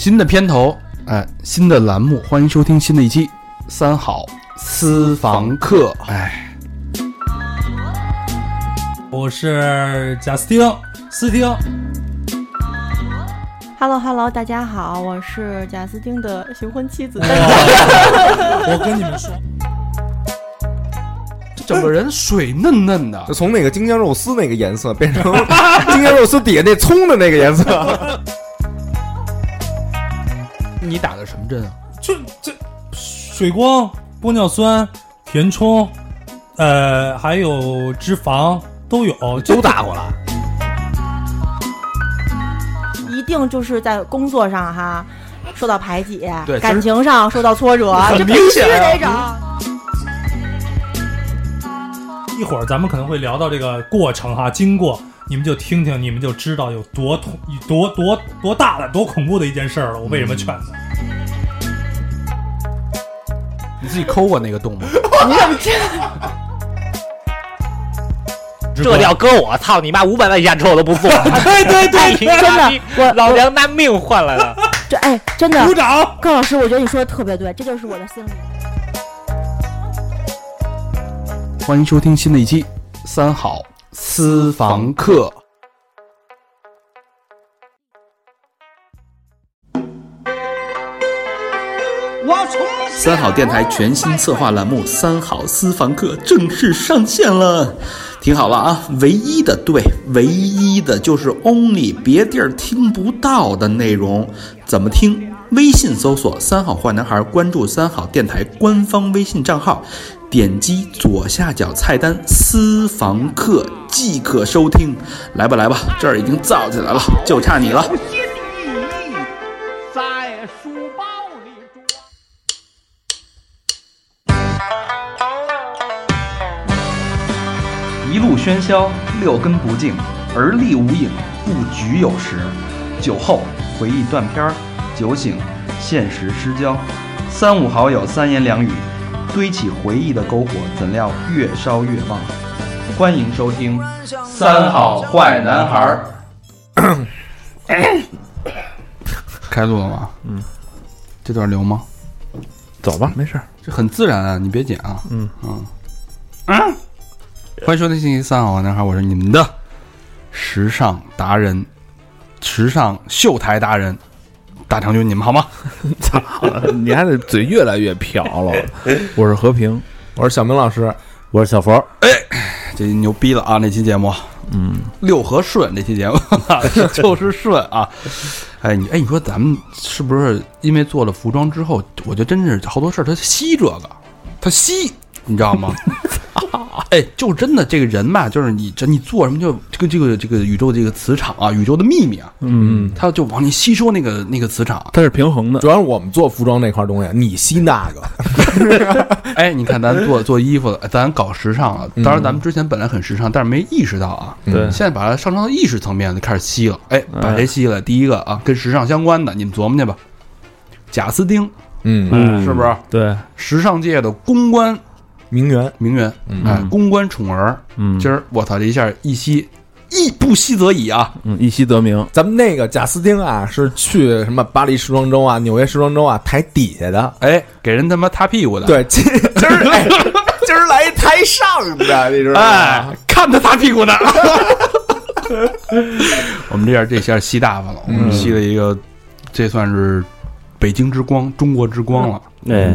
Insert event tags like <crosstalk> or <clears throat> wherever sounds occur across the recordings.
新的片头，哎，新的栏目，欢迎收听新的一期《三好私房客》。哎，我是贾斯汀，斯汀。Hello Hello，大家好，我是贾斯汀的新婚妻子。<laughs> 我跟你们说，这整个人水嫩嫩的就，从那个京酱肉丝那个颜色变成 <laughs> 京酱肉丝底下那葱的那个颜色。你打的什么针啊？这这水光、玻尿酸、填充，呃，还有脂肪都有，都打过了，一定就是在工作上哈受到排挤，对感情上受到挫折，这必须得整。一会儿咱们可能会聊到这个过程哈，经过你们就听听，你们就知道有多恐、多多多大的、多恐怖的一件事儿了。我为什么劝他？你自己抠过那个洞吗？<laughs> 你怎么这？这要搁我，操你妈！五百万以下车我都不做。<laughs> 对对对，<laughs> 真的，我老娘拿命换来的。这哎，真的鼓，掌！高老师，我觉得你说的特别对，这就是我的心理。欢迎收听新的一期《三好私房课》。三好电台全新策划栏目《三好私房课》正式上线了，听好了啊！唯一的对，唯一的就是 only 别地儿听不到的内容，怎么听？微信搜索“三好坏男孩”，关注三好电台官方微信账号，点击左下角菜单“私房课”即可收听。来吧来吧，这儿已经造起来了，就差你了。在书包里。一路喧嚣，六根不净，而立无影，不局有时。酒后回忆断片儿，酒醒现实失焦。三五好友三言两语，堆起回忆的篝火，怎料越烧越旺。欢迎收听《三好坏男孩》。<coughs> 开录了吗？嗯，这段留吗？走吧，没事儿。这很自然啊，你别剪啊。嗯嗯嗯。<coughs> 欢迎收听星期三好坏男孩，我是你们的时尚达人、时尚秀台达人大长军，你们好吗？<laughs> 操，你还得嘴越来越瓢了。<laughs> 我是和平，我是小明老师。我是小佛，哎这牛逼了啊！那期节目，嗯，六合顺那期节目 <laughs> 就是顺啊。哎，你哎，你说咱们是不是因为做了服装之后，我觉得真是好多事儿他吸这个，他吸，你知道吗？哎，就真的这个人吧，就是你这你做什么就这个这个这个宇宙这个磁场啊，宇宙的秘密啊，嗯，他就往你吸收那个那个磁场。它是平衡的。主要是我们做服装那块东西，你吸那个，<laughs> 哎，你看咱做做衣服的，咱搞时尚了。当然，咱们之前本来很时尚，但是没意识到啊。对现在把它上升到意识层面，就开始吸了。哎，把谁吸了？第一个啊，跟时尚相关的，你们琢磨去吧。贾斯汀嗯，嗯是不是对，时尚界的公关名媛，名媛？嗯哎，公关宠儿。嗯今儿我操，这一下一吸，一不吸则已啊！嗯，一吸得名，咱们那个贾斯汀啊，是去什么巴黎时装周啊、纽约时装周啊台底下的。哎，给人他妈擦屁股的。，对，今今儿哎，<laughs> 今儿来台上的，你知道哎吗？，看他擦屁股的。<laughs> 我们这下这下吸大发了，我们吸了一个，这算是北京之光、中国之光了。哎，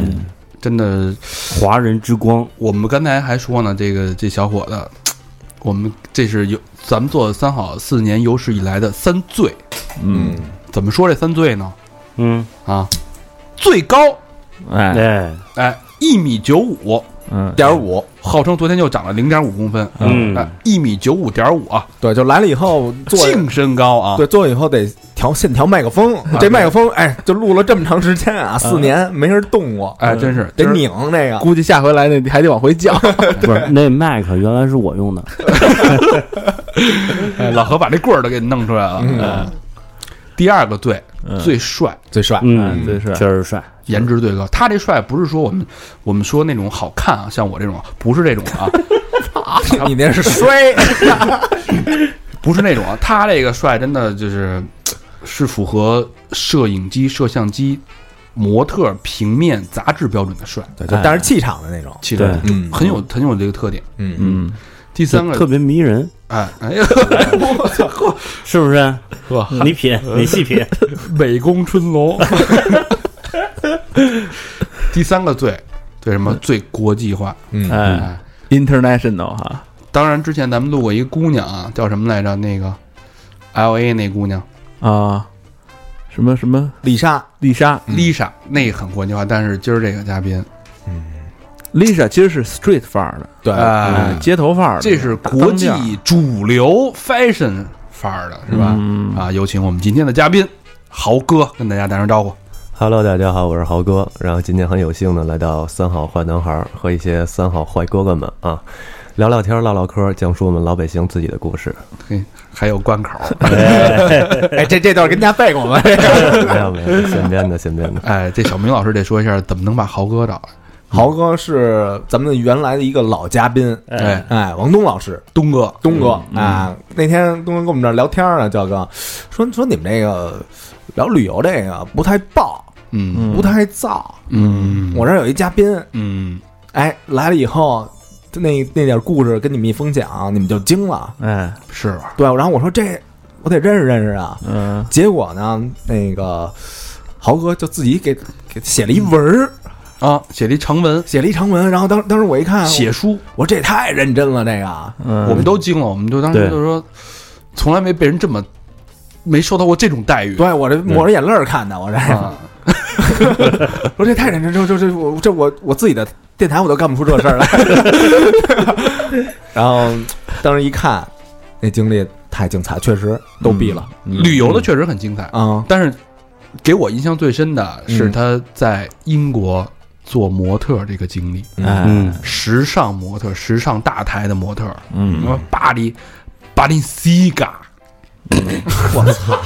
真的，华人之光，我们刚才还说呢，这个这小伙子，<tsk> 我们这是有咱们做三好四年有史以来的三最。嗯，怎么说这三最呢？嗯，啊，最高，哎，哎，哎，一米九五，嗯，点五，号称昨天就长了零点五公分，嗯。哎，一米九五点五啊，对，就来了以后做，净身高啊，对，做完以后得调线调麦克风，这麦克风，哎，就录了这么长时间啊，四年没人动过，哎，真是得拧那个。估计下回来那还得往回叫。<laughs> 不是那麦克原来是我用的，<laughs> 哎老何把这棍儿都给弄出来了。嗯。哎第二个最嗯最帅，最帅，嗯，最帅。确实帅，颜值最高。他这帅不是说我们我们说那种好看啊，像我这种不是这种啊，<laughs> 你那是衰，<laughs> 不是那种啊。他这个帅真的就是是符合摄影机、摄像机、模特、平面、杂志标准的帅，对，就带着气场的那种。其实对。嗯。很有很有这个特点。嗯。嗯，第三个，特别迷人，哎哎呀，我操，呵 <laughs> 是不是？呵，你品，你细品。<laughs> 美工春龙。<laughs> 第三个最最什么？最国际化？嗯，，international 哈，当然之前咱们录过一个姑娘啊，叫什么来着？那个 L A 那姑娘。啊，什么什么？丽莎，丽莎。嗯。Lisa，那很国际化。但是今儿这个嘉宾，，Lisa 其实是 street 范儿的，对，街头范儿的，这是国际主流 fashion 范儿的，是吧？嗯啊，有请我们今天的嘉宾豪哥跟大家打声招呼。Hello，大家好，我是豪哥。然后今天很有幸的来到三好坏男孩儿和一些三好坏哥哥们啊，聊聊天儿、唠唠嗑儿，讲述我们老百姓自己的故事。嘿，还有关口，<laughs> 哎，这这段跟大家背过吗？<laughs> 没有没有，现编的现编的。哎，这小明老师得说一下，怎么能把豪哥找来？豪哥是咱们原来的一个老嘉宾，哎，哎，王东老师，东哥，东哥嗯。啊，那天东哥跟我们这儿聊天呢，叫哥说说你们这个聊旅游这个不太爆，嗯。不太燥。嗯，我这儿有一嘉宾，嗯。哎，来了以后，就那那点故事跟你们一分享，你们就惊了。哎，是。吧？对，然后我说这我得认识认识啊。嗯。结果呢，那个豪哥就自己给给写了一文儿，啊，写了一长文，写了一长文。然后当当时我一看，写书，我说这也太认真了，这个。嗯，我们都惊了，我们就当时就说，从来没被人这么没受到过这种待遇。对我这抹着眼泪看的，我这啊，<laughs> 我说这太认真，这这这我这我我自己的电台我都干不出这事儿来。<laughs> 然后当时一看，那经历太精彩，确实都毙了嗯旅游的确实很精彩，啊！但是给我印象最深的是嗯他在英国做模特这个经历，哎，嗯，时尚模特，时尚大台的模特，什嗯，么巴黎巴黎西嘎，我操。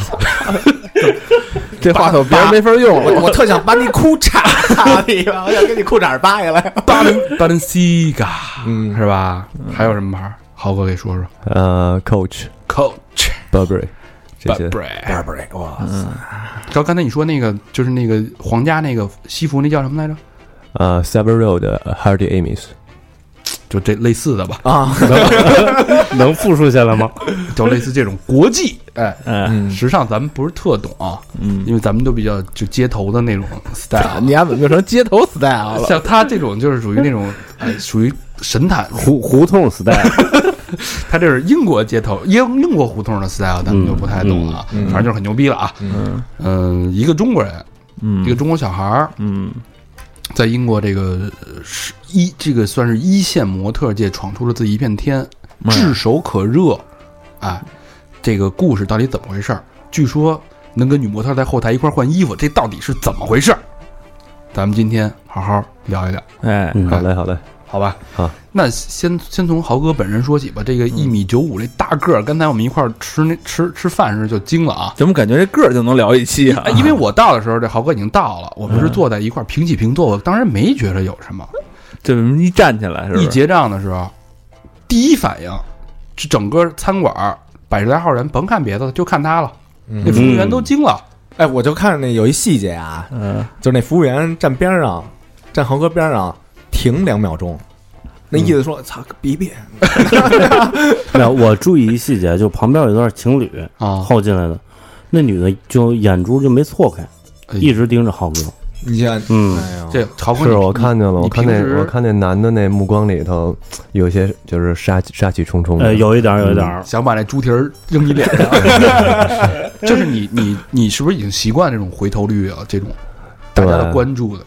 这话筒别人没法用我了，我特想把你裤衩我想给你裤衩扒下来。巴黎巴黎西嘎，嗯。是吧？还有什么牌儿？豪哥给说说。呃，Coach、，Coach、Burberry 这些，Burberry。Burberry，哇，知道刚才你说那个就是那个皇家那个西服，那叫什么来着？呃 Several 的 Hardy Amis，就这类似的吧，啊，能复述下来吗？<laughs> 就类似这种国际，哎，哎，嗯，时尚咱们不是特懂啊，嗯，因为咱们都比较就街头的那种 style。你丫怎么变成街头 style 了？像他这种就是属于那种，哎，属于神探，胡胡同 style，<laughs> 他这是英国街头英英国胡同的 style，咱们就不太懂了啊，嗯嗯反正就是很牛逼了啊。嗯嗯，一个中国人，嗯，一个中国小孩儿，嗯在英国这个呃是一这个算是一线模特界闯出了自己一片天，炙手可热，哎，这个故事到底怎么回事儿？据说能跟女模特在后台一块儿换衣服，这到底是怎么回事儿？咱们今天好好聊一聊，哎，嗯好嘞好嘞，好吧？好，那先先从豪哥本人说起吧。这个一米九五这大个儿，刚才我们一块儿吃那吃吃饭时就惊了啊！怎么感觉这个儿就能聊一期啊哎？因为我到的时候，这豪哥已经到了，我们是坐在一块儿平起平坐，我当然没觉得有什么。这一站起来是吧？一结账的时候，第一反应，这整个餐馆儿百十来号人，甭看别的，就看他了。嗯那服务员都惊了，哎，我就看那有一细节啊，嗯就是那服务员站边上，站豪哥边上停两秒钟，那意思说：“操，别别。<laughs> 没有，我注意一细节，就旁边有一段情侣啊。后进来的，那女的就眼珠就没错开，哎一直盯着浩哥。”你看，嗯，哎呦，这豪哥是我看见了，我看那我看那男的那目光里头有些就是杀杀气冲冲的，呃，有一点儿，有一点。儿。想把那猪蹄儿扔你脸上，<laughs> 就是你你你是不是已经习惯这种回头率啊？这种大家的对关注的，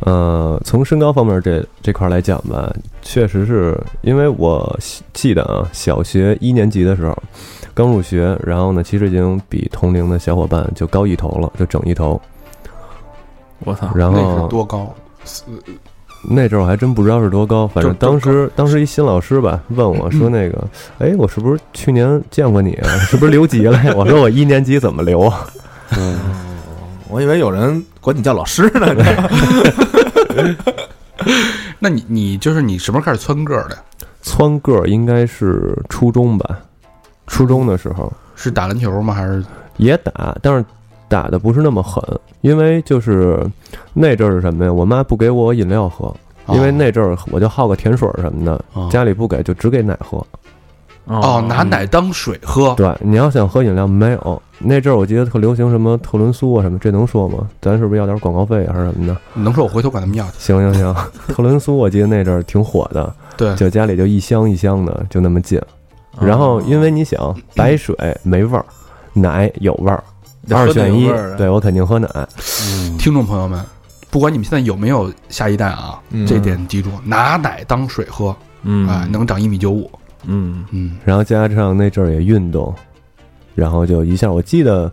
呃，从身高方面这这块来讲吧，确实是因为我记记得啊，小学一年级的时候刚入学，然后呢，其实已经比同龄的小伙伴就高一头了，就整一头。我操，然那是后多高？那阵儿我还真不知道是多高，反正当时当时一新老师吧问我说那个，哎，我是不是去年见过你啊？是不是留级了呀？我说我一年级怎么留啊？我以为有人管你叫老师呢。<laughs> 那你你就是你什么时候开始蹿个儿的？蹿个儿应该是初中吧，初中的时候。是打篮球吗？还是也打，但是打的不是那么狠，因为就是那阵儿是什么呀？我妈不给我饮料喝，因为那阵儿我就好个甜水儿什么的，哦家里不给，就只给奶喝。哦，拿奶当水喝，对，你要想喝饮料没有？那阵儿我记得特流行什么特仑苏啊什么，这能说吗？咱是不是要点广告费啊还是什么的？能说我回头管他们要去？行行行，<laughs> 特仑苏我记得那阵儿挺火的，对，就家里就一箱一箱的就那么进。然后因为你想，白水没味儿，奶有味儿，二选一，对我肯定喝奶。嗯，听众朋友们，不管你们现在有没有下一代啊，嗯这点记住，拿奶当水喝，嗯哎，能长一米九五，嗯嗯，然后加上那阵儿也运动，然后就一下，我记得，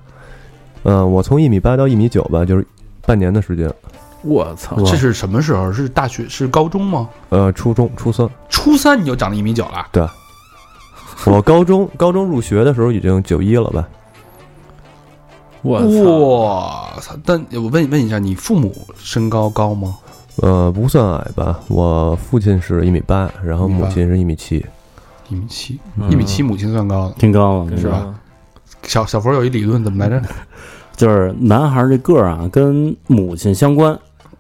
嗯、我从一米八到一米九吧，就是半年的时间。我操，这是什么时候？是大学？是高中吗？呃，初中初三，初三你就长了一米九了？对我高中高中入学的时候已经九一了吧？我操，我操！但我问问一下，你父母身高高吗？呃，不算矮吧，我父亲是一米八，然后母亲是一米七。一米七，嗯一米七，母亲算高的。挺高了，是吧？小小佛有一理论，怎么来着？就是男孩这个儿啊，跟母亲相关。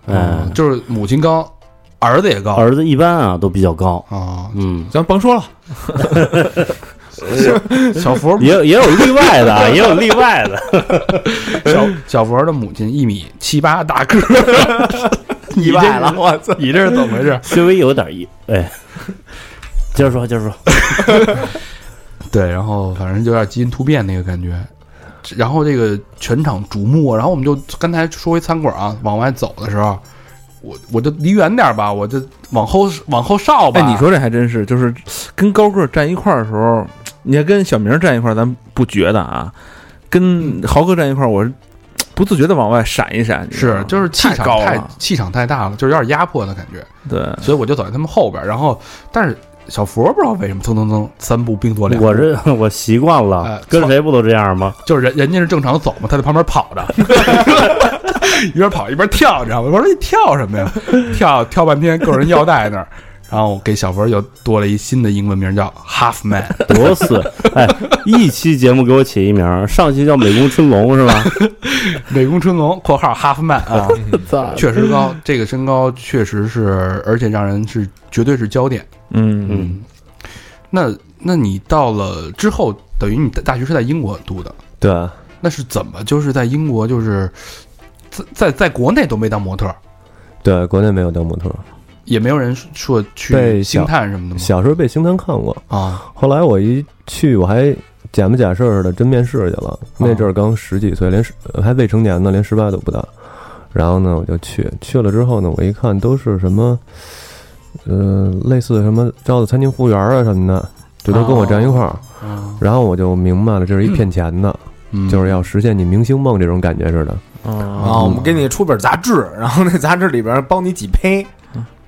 哎嗯，就是母亲高，儿子也高儿子一般啊都比较高。啊。嗯，咱甭说了，小佛也有也有例外的啊，<laughs> 也有例外的。小小佛的母亲一米七八大个儿，<laughs> 意外了，我操！你这是怎么回事？稍微有点意哎，接着说，接着说。<laughs> 对，然后反正就有点基因突变那个感觉。然后这个全场瞩目，然后我们就刚才说回餐馆啊，往外走的时候，我我就离远点吧，我就往后往后稍吧。哎，你说这还真是，就是跟高个儿站一块儿的时候，你还跟小明站一块儿，咱不觉得啊，跟豪哥站一块儿，我是不自觉的往外闪一闪，是就是气场太太，气场太大了，就是有点压迫的感觉，对，所以我就走在他们后边。然后，但是小佛不知道为什么蹭蹭蹭三步并作两步，我这我习惯哎了，跟谁不都这样吗？就是人人家是正常走嘛，他在旁边跑着，<laughs> 一边跑一边跳，你知道吗？我说你跳什么呀？跳跳半天，够人腰带那儿。然后我给小佛又多了一新的英文名，叫 Half Man。<laughs> 多次哎，一期节目给我起一名儿，上期叫美工春龙是吧？美工春龙（ <laughs> 括号 Half Man） 啊，确实高，这个身高确实是，而且让人是绝对是焦点。嗯。嗯，那那你到了之后，等于你的大学是在英国读的，对，那是怎么就是在英国就是在在在国内都没当模特，对，国内没有当模特，也没有人说去被星探什么的吗？小时候被星探看过，啊，后来我一去，我还假模假式儿的真面试去了。那阵儿刚十几岁，连十还未成年呢，连十八都不到。然后呢，我就去，去了之后呢，我一看都是什么，呃，类似什么招的餐厅服务员啊什么的，就都跟我站一块儿。嗯，然后我就明白了，这是一骗钱的，嗯就是要实现你明星梦这种感觉似的。啊，啊我们给你出本杂志，然后那杂志里边帮你几胚，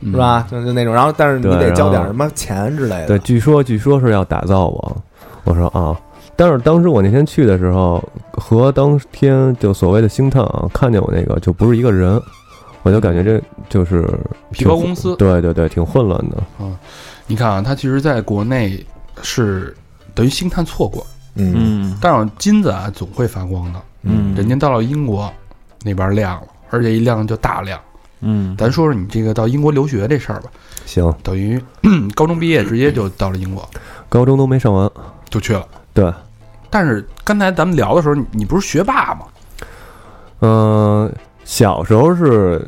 嗯是？吧？就就那种，然后但是你得交点什么钱之类的。对，据说据说是要打造我，我说啊，但是当时我那天去的时候，和当天就所谓的星探啊，看见我那个就不是一个人，我就感觉这就是皮包公司对对对，挺混乱的。你看啊，它其实在国内是等于星探错过，嗯嗯但是金子啊总会发光的。嗯，人家到了英国那边亮了，而且一亮就大亮。嗯，咱说说你这个到英国留学这事儿吧，行，等于 <clears throat> 高中毕业直接就到了英国，<clears throat> 高中都没上完，就去了。对，但是刚才咱们聊的时候，你你不是学霸吗？嗯、小时候是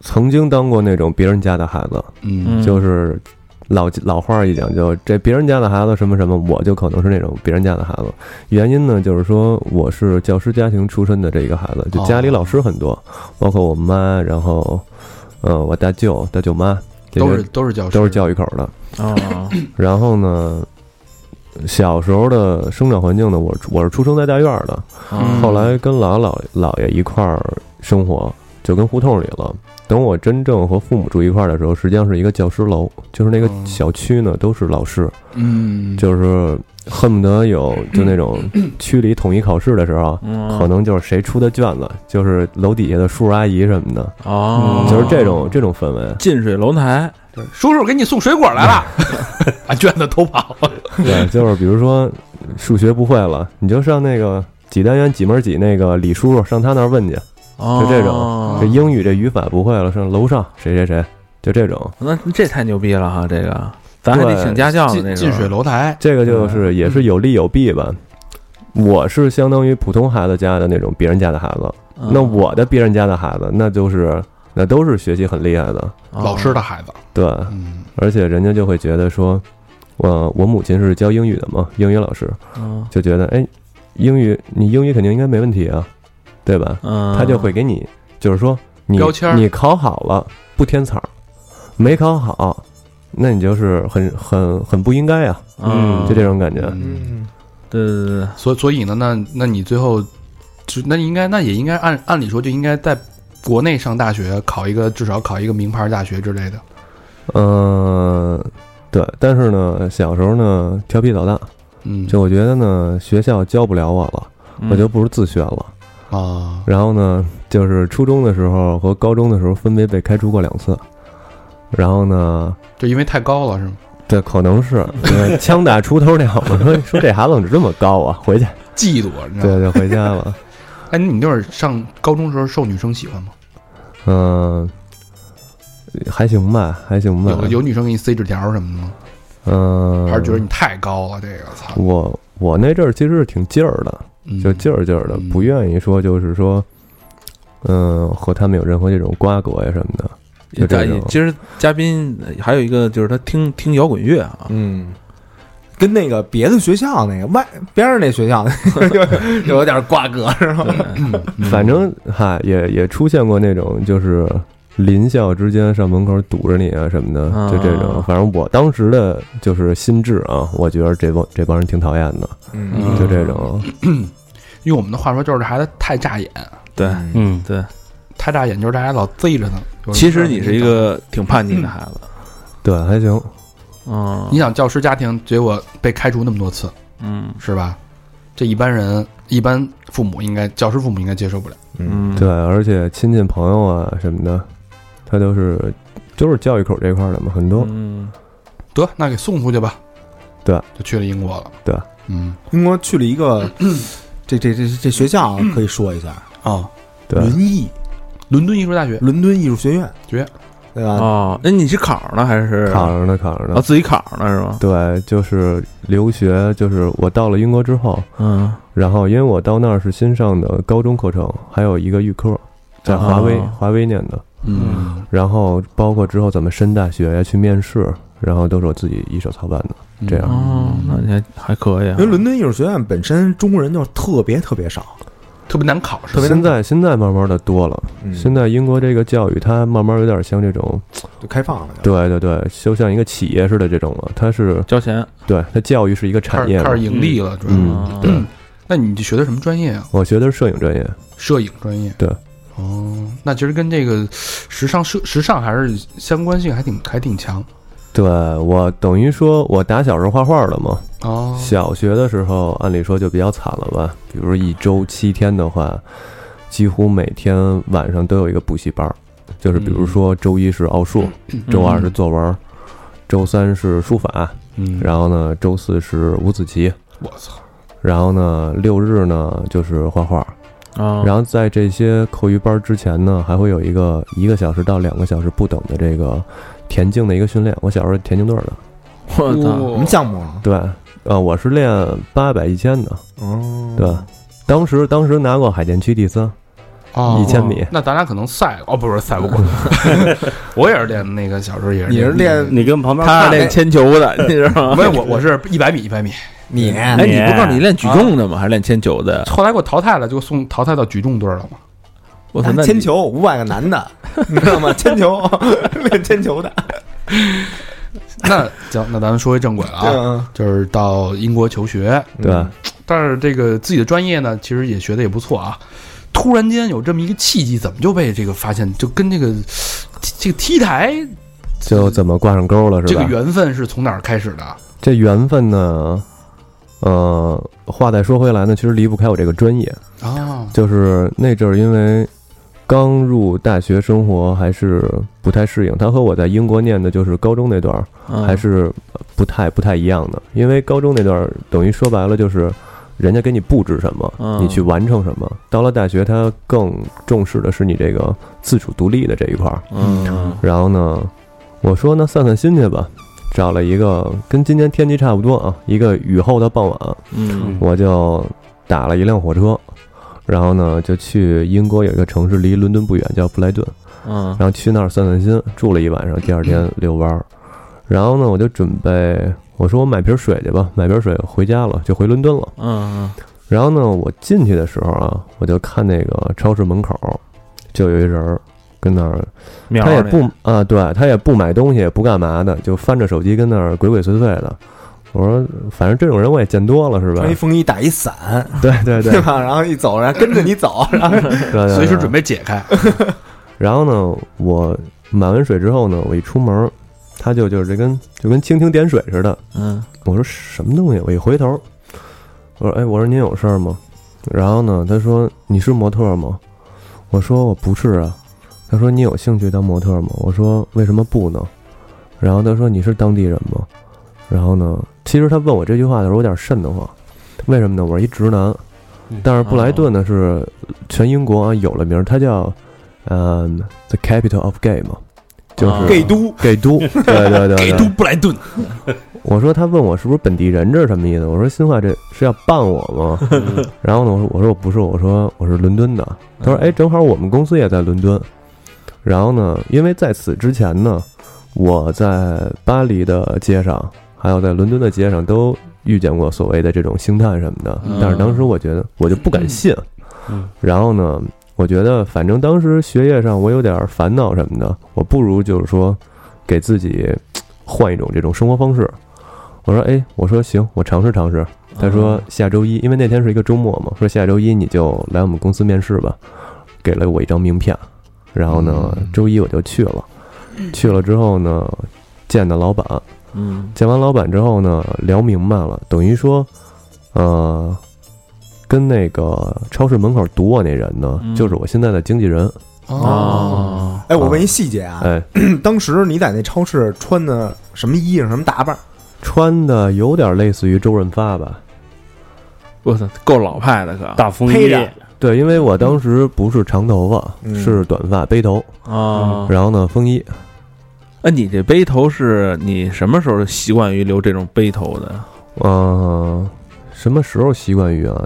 曾经当过那种别人家的孩子，嗯。就是老老话一讲，就这别人家的孩子什么什么，我就可能是那种别人家的孩子。原因呢，就是说我是教师家庭出身的这一个孩子，就家里老师很多，包括我妈，然后呃我大舅、大舅妈，这都些是都是教师，都是教育口的。啊，<coughs> 然后呢，小时候的生长环境呢，我我是出生在大院儿的，嗯后来跟姥姥姥爷一块儿生活，就跟胡同里了。等我真正和父母住一块儿的时候，实际上是一个教师楼，就是那个嗯小区呢都是老师，嗯，就是恨不得有就那种 <coughs> 区里统一考试的时候，嗯可能就是谁出的卷子，就是楼底下的叔叔阿姨什么的，哦，就是这种这种氛围。近水楼台，对叔叔给你送水果来了，<laughs> 把卷子偷跑了。对，就是比如说数学不会了，你就上那个几单元几门几那个李叔叔上他那儿问去，就这种哦这英语这语法不会了，上楼上谁谁谁，就这种。那这太牛逼了哈！这个咱还得请家教呢。那近近水楼楼台，这个就是也是有利有弊吧。我是相当于普通孩子家的那种别人家的孩子，嗯那我的别人家的孩子，那就是那都是学习很厉害的，老师的孩子，对，嗯，而且人家就会觉得说，我我母亲是教英语的嘛，英语老师嗯就觉得，哎，英语你英语肯定应该没问题啊，对吧？嗯，他就会给你，就是说你标签你考好了不添彩儿，没考好，那你就是很很很不应该啊、嗯，就这种感觉。嗯，对对对对，所所以呢，那那你最后就那应该那也应该按按理说就应该在国内上大学，考一个至少考一个名牌大学之类的。嗯、对，但是呢，小时候呢调皮捣蛋，嗯，就我觉得呢学校教不了我了，嗯我就不如自学了。啊，然后呢，就是初中的时候和高中的时候分别被开除过两次。然后呢，就因为太高了是吗？对，可能是枪打出头鸟嘛，<laughs> 说说这孩子怎么这么高啊？回去，嫉妒，你知道对，吗？就回家了。<laughs> 哎，你那会儿上高中时候受女生喜欢吗？嗯、还行吧，还行吧。有有女生给你塞纸条什么的吗？嗯、还是觉得你太高了？这个操，我我那阵儿其实是挺劲儿的，嗯就劲儿劲儿的，嗯不愿意说就是说，嗯、和他们有任何这种瓜葛呀什么的。就这种。今儿嘉宾还有一个就是他听听摇滚乐啊，嗯，跟那个别的学校那个外边上那学校有 <laughs> 有点瓜葛是吧？嗯。反正哈也也出现过那种就是邻校之间上门口堵着你啊什么的，啊就这种。反正我当时的就是心智啊，我觉得这帮这帮人挺讨厌的，嗯就这种。用我们的话说，就是这孩子太扎眼，对嗯，对，太扎眼，就是大家老贼着他。其实你是一个挺叛逆的孩子，对，还行。嗯你想教师家庭，结果被开除那么多次，嗯是吧？这一般人，一般父母应该，教师父母应该接受不了。嗯，对，而且亲戚朋友啊什么的，他都是都是教育口这块的嘛，很多。嗯得，那给送出去吧。对，就去了英国了。对，嗯，英国去了一个，这这这这学校啊可以说一下，啊，对，伦艺伦敦艺术大学，伦敦艺术学院，学院对吧？哦，那你是考上了还是考上了，考上啊？了。自己考上了是吗？对，就是留学，就是我到了英国之后，嗯，然后因为我到那儿是新上的高中课程，还有一个预科，在华威、哦华威念的。嗯然后包括之后怎么申大学呀、去面试，然后都是我自己一手操办的。这样哦，那你还还可以啊因为。伦敦艺术学院本身中国人就特别特别少，特别难考，是吧？现在现在慢慢的多了，嗯现在英国这个教育它慢慢有点像这种，就开放了。对对对，就像一个企业似的这种了。它是交钱，对它教育是一个开产业开始盈利了，主要。嗯，对，那你学的什么专业啊？我学的是摄影专业，摄影专业。对。哦，那其实跟这个时尚设时尚还是相关性还挺还挺强。对我等于说我打小是画画的嘛，哦，小学的时候按理说就比较惨了吧，比如一周七天的话，几乎每天晚上都有一个补习班儿，就是比如说周一是奥数，周二是作文，周三是书法，嗯，然后呢周四是五子棋，我操，然后呢六日呢就是画画，啊，然后在这些课余班之前呢，还会有一个一个小时到两个小时不等的这个田径的一个训练。我小时候田径队的，我操，什么项目啊？对，呃，我是练八百一千的，哦，对，当时当时拿过海淀区第三，哦一千米。那咱俩可能赛哦，不是赛不过。<laughs> 我也是练那个小时候也是你是练你跟旁边他是练铅球的，你知道吗？没有我我是一百米一百米，你哎，你不告诉你练举重的吗？还是练铅球的？后来给我淘汰了，就送淘汰到举重队了嘛。我操，铅球五百个男的，<laughs> 你知道吗？铅球练铅球的，<laughs> 那行，那咱们说回正轨了啊，嗯，就是到英国求学，对吧？但是这个自己的专业呢，其实也学的也不错啊。突然间有这么一个契机，怎么就被这个发现，就跟这个这个 T 台就怎么挂上钩了，是吧？这个缘分是从哪儿开始的？这缘分呢，呃，话再说回来呢，其实离不开我这个专业，啊，就是那阵儿因为刚入大学生活还是不太适应，他和我在英国念的就是高中那段儿嗯。还是不太不太一样的，因为高中那段儿等于说白了就是人家给你布置什么，嗯。你去完成什么。到了大学，他更重视的是你这个自主独立的这一块儿。嗯。然后呢，我说那散散心去吧，找了一个跟今天天气差不多啊，一个雨后的傍晚，嗯我就打了一辆火车，然后呢就去英国有一个城市离伦敦不远，叫布莱顿，嗯然后去那儿散散心，住了一晚上，第二天遛弯儿。然后呢，我就准备，我说我买瓶水去吧，买瓶水回家了，就回伦敦了。嗯然后呢，我进去的时候啊，我就看那个超市门口就有一人儿跟那儿，他也不啊，对他也不买东西，也不干嘛的，就翻着手机跟那儿鬼鬼祟祟的。我说，反正这种人我也见多了，是吧穿一？风衣打一伞，<laughs> 对对对对吧？然后一走，然后跟着你走，<laughs> 然后对对，随时准备解开。<laughs> 然后呢，我买完水之后呢，我一出门，他就就是这跟就跟蜻蜓点水似的。嗯我说什么东西？我一回头，我说哎，我说您有事儿吗？然后呢，他说你是模特吗？我说我不是啊。他说你有兴趣当模特吗？我说为什么不呢？然后他说你是当地人吗？然后呢，其实他问我这句话的时候有点瘆得慌，为什么呢？我是一直男，但是布莱顿呢是全英国啊有了名儿，它叫嗯、The Capital of Gay 嘛，就是啊 gay 都 gay 都，对对 <laughs> 对，对布莱顿，我说他问我是不是本地人，这是什么意思？我说新话这是要办我吗？然后呢，我说我说我不是，我说我是伦敦的。他说哎，正好我们公司也在伦敦。然后呢，因为在此之前呢，我在巴黎的街上，还有在伦敦的街上都遇见过所谓的这种星探什么的，但是当时我觉得我就不敢信。嗯然后呢，我觉得反正当时学业上我有点烦恼什么的，我不如就是说给自己换一种这种生活方式。我说，哎，我说行，我尝试尝试。他说下周一，因为那天是一个周末嘛，说下周一你就来我们公司面试吧，给了我一张名片。然后呢，周一我就去了，去了之后呢，见的老板，嗯。见完老板之后呢，聊明白了，等于说，呃，跟那个超市门口堵我那人呢，嗯。就是我现在的经纪人。哦。哎，我问一细节啊，哎，<clears throat> 当时你在那超市穿的什么衣裳、什么打扮？穿的有点类似于周润发吧？我操，够老派的可。大风衣，披着对，因为我当时不是长头发，嗯是短发背头，啊！然后呢风衣。哎，你这背头是你什么时候习惯于留这种背头的？嗯、什么时候习惯于啊？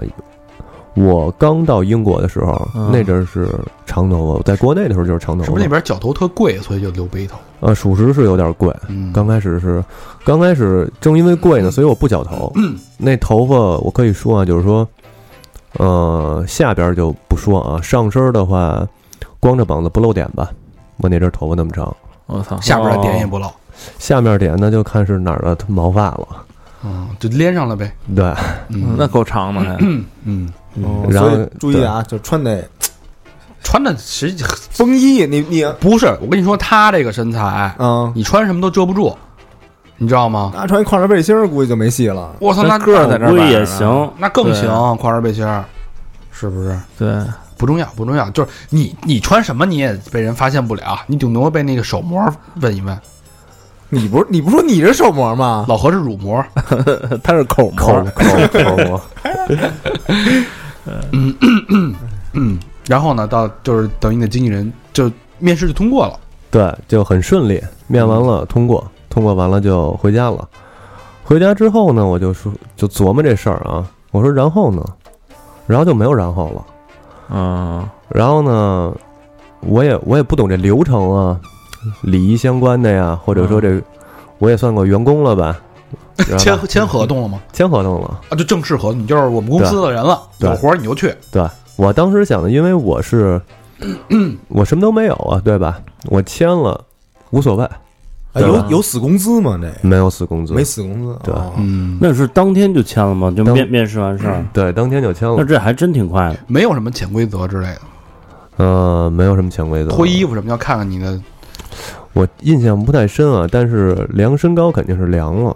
我刚到英国的时候，嗯那阵儿是长头发，我在国内的时候就是长头发。是不是那边绞头特贵，所以就留背头？呃，属实是有点贵。嗯，刚开始是，刚开始正因为贵呢，所以我不绞头。那头发我可以说啊，就是说，呃，下边就不说啊，上身的话，光着膀子不露点吧。我那阵儿头发那么长，我操！下边的点也不露，下面点那就看是哪儿的毛发了。嗯，就连上了呗。对，嗯，那够长的还。嗯，然后所以注意啊，就穿的穿的实际风衣，你你不是，我跟你说，他这个身材，嗯，你穿什么都遮不住，你知道吗？那穿一跨栏背心儿估计就没戏了。我操，那那个儿在这儿估计摆也行。那更对行，跨栏背心儿，是不是？对，不重要，不重要，就是你你穿什么你也被人发现不了，你顶多被那个手模问一问。你不是你不说你是手模吗？老何是乳模，<laughs> 他是口口模，口口我。嗯，然后呢，到就是等于你的经纪人就面试就通过了，对，就很顺利，面完了通过，通过完了就回家了。回家之后呢，我就说就琢磨这事儿啊，我说然后呢，然后就没有然后了。嗯然后呢，我也我也不懂这流程啊，礼仪相关的呀，或者说这我也算过员工了吧，签签合同了吗？签合同了。啊，就正式合同，你就是我们公司的人了，对有活儿你就去。对我当时想的，因为我是我什么都没有啊，对吧？我签了无所谓，啊有有死工资吗？这没有死工资，没死工资。对哦嗯，那是当天就签了吗？就面面试完事儿，对，当天就签了。那这还真挺快的。没有什么潜规则之类的，呃，没有什么潜规则。脱衣服什么要看看你的，我印象不太深啊，但是量身高肯定是量了，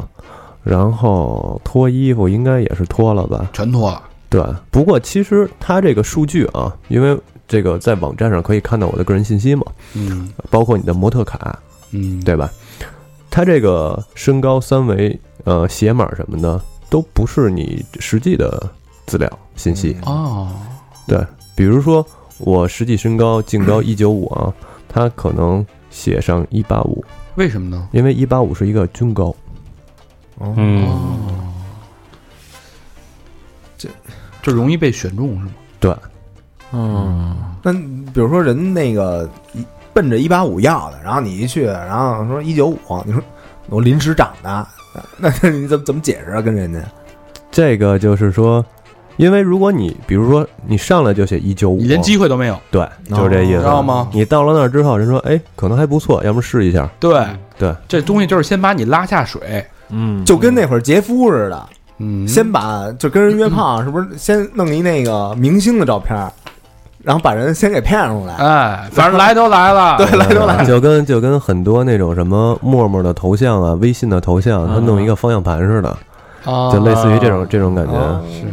然后脱衣服应该也是脱了吧？全脱了。对，不过其实它这个数据啊，因为这个在网站上可以看到我的个人信息嘛，嗯包括你的模特卡，嗯，对吧？它这个身高、三围、呃鞋码什么的都不是你实际的资料信息。哦，对比如说我实际身高净高 <coughs> 一九五啊，他可能写上一八五，为什么呢？因为一八五是一个均高。嗯，就容易被选中是吗？对，嗯，那比如说人那个一奔着一八五要的，然后你一去，然后说一九五，你说我临时涨的，<laughs> 那那你怎么怎么解释啊？跟人家这个就是说，因为如果你比如说你上来就写一九五，你连机会都没有，对，就是这意思，知道吗？你到了那儿之后，人说哎，可能还不错，要不试一下？对对，这东西就是先把你拉下水，嗯，就跟那会儿杰夫似的，嗯，先把就跟人约炮，<laughs> 是不是先弄一那个明星的照片，然后把人先给骗出来？哎，反正来都来了，<laughs> 对，来都来了，就跟就跟很多那种什么陌陌的头像啊、微信的头像，他弄一个方向盘似的，啊就类似于这种这种感觉。是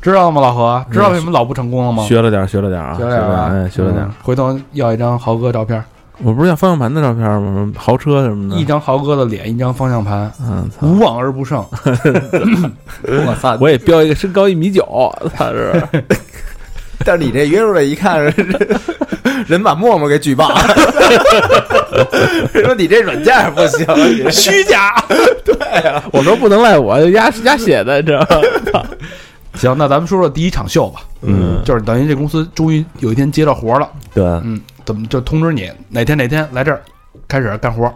知道了吗，老何？知道为什么老不成功了吗？学了点儿，学了点儿啊，学了点哎，学了点。回头要一张豪哥照片，我不是要方向盘的照片吗？豪车什么的，一张豪哥的脸，一张方向盘，嗯，无往而不胜。<laughs> 我操！我也标一个身高一米九，他是但是你这约出来一看，人人把陌陌给举报 <laughs> 说你这软件不行，你虚假。对我说不能赖我，压压写的，你知道吗？<laughs> 行，那咱们说说第一场秀吧。嗯，就是等于这公司终于有一天接到活了，对，嗯，怎么就通知你哪天哪天来这儿开始干活？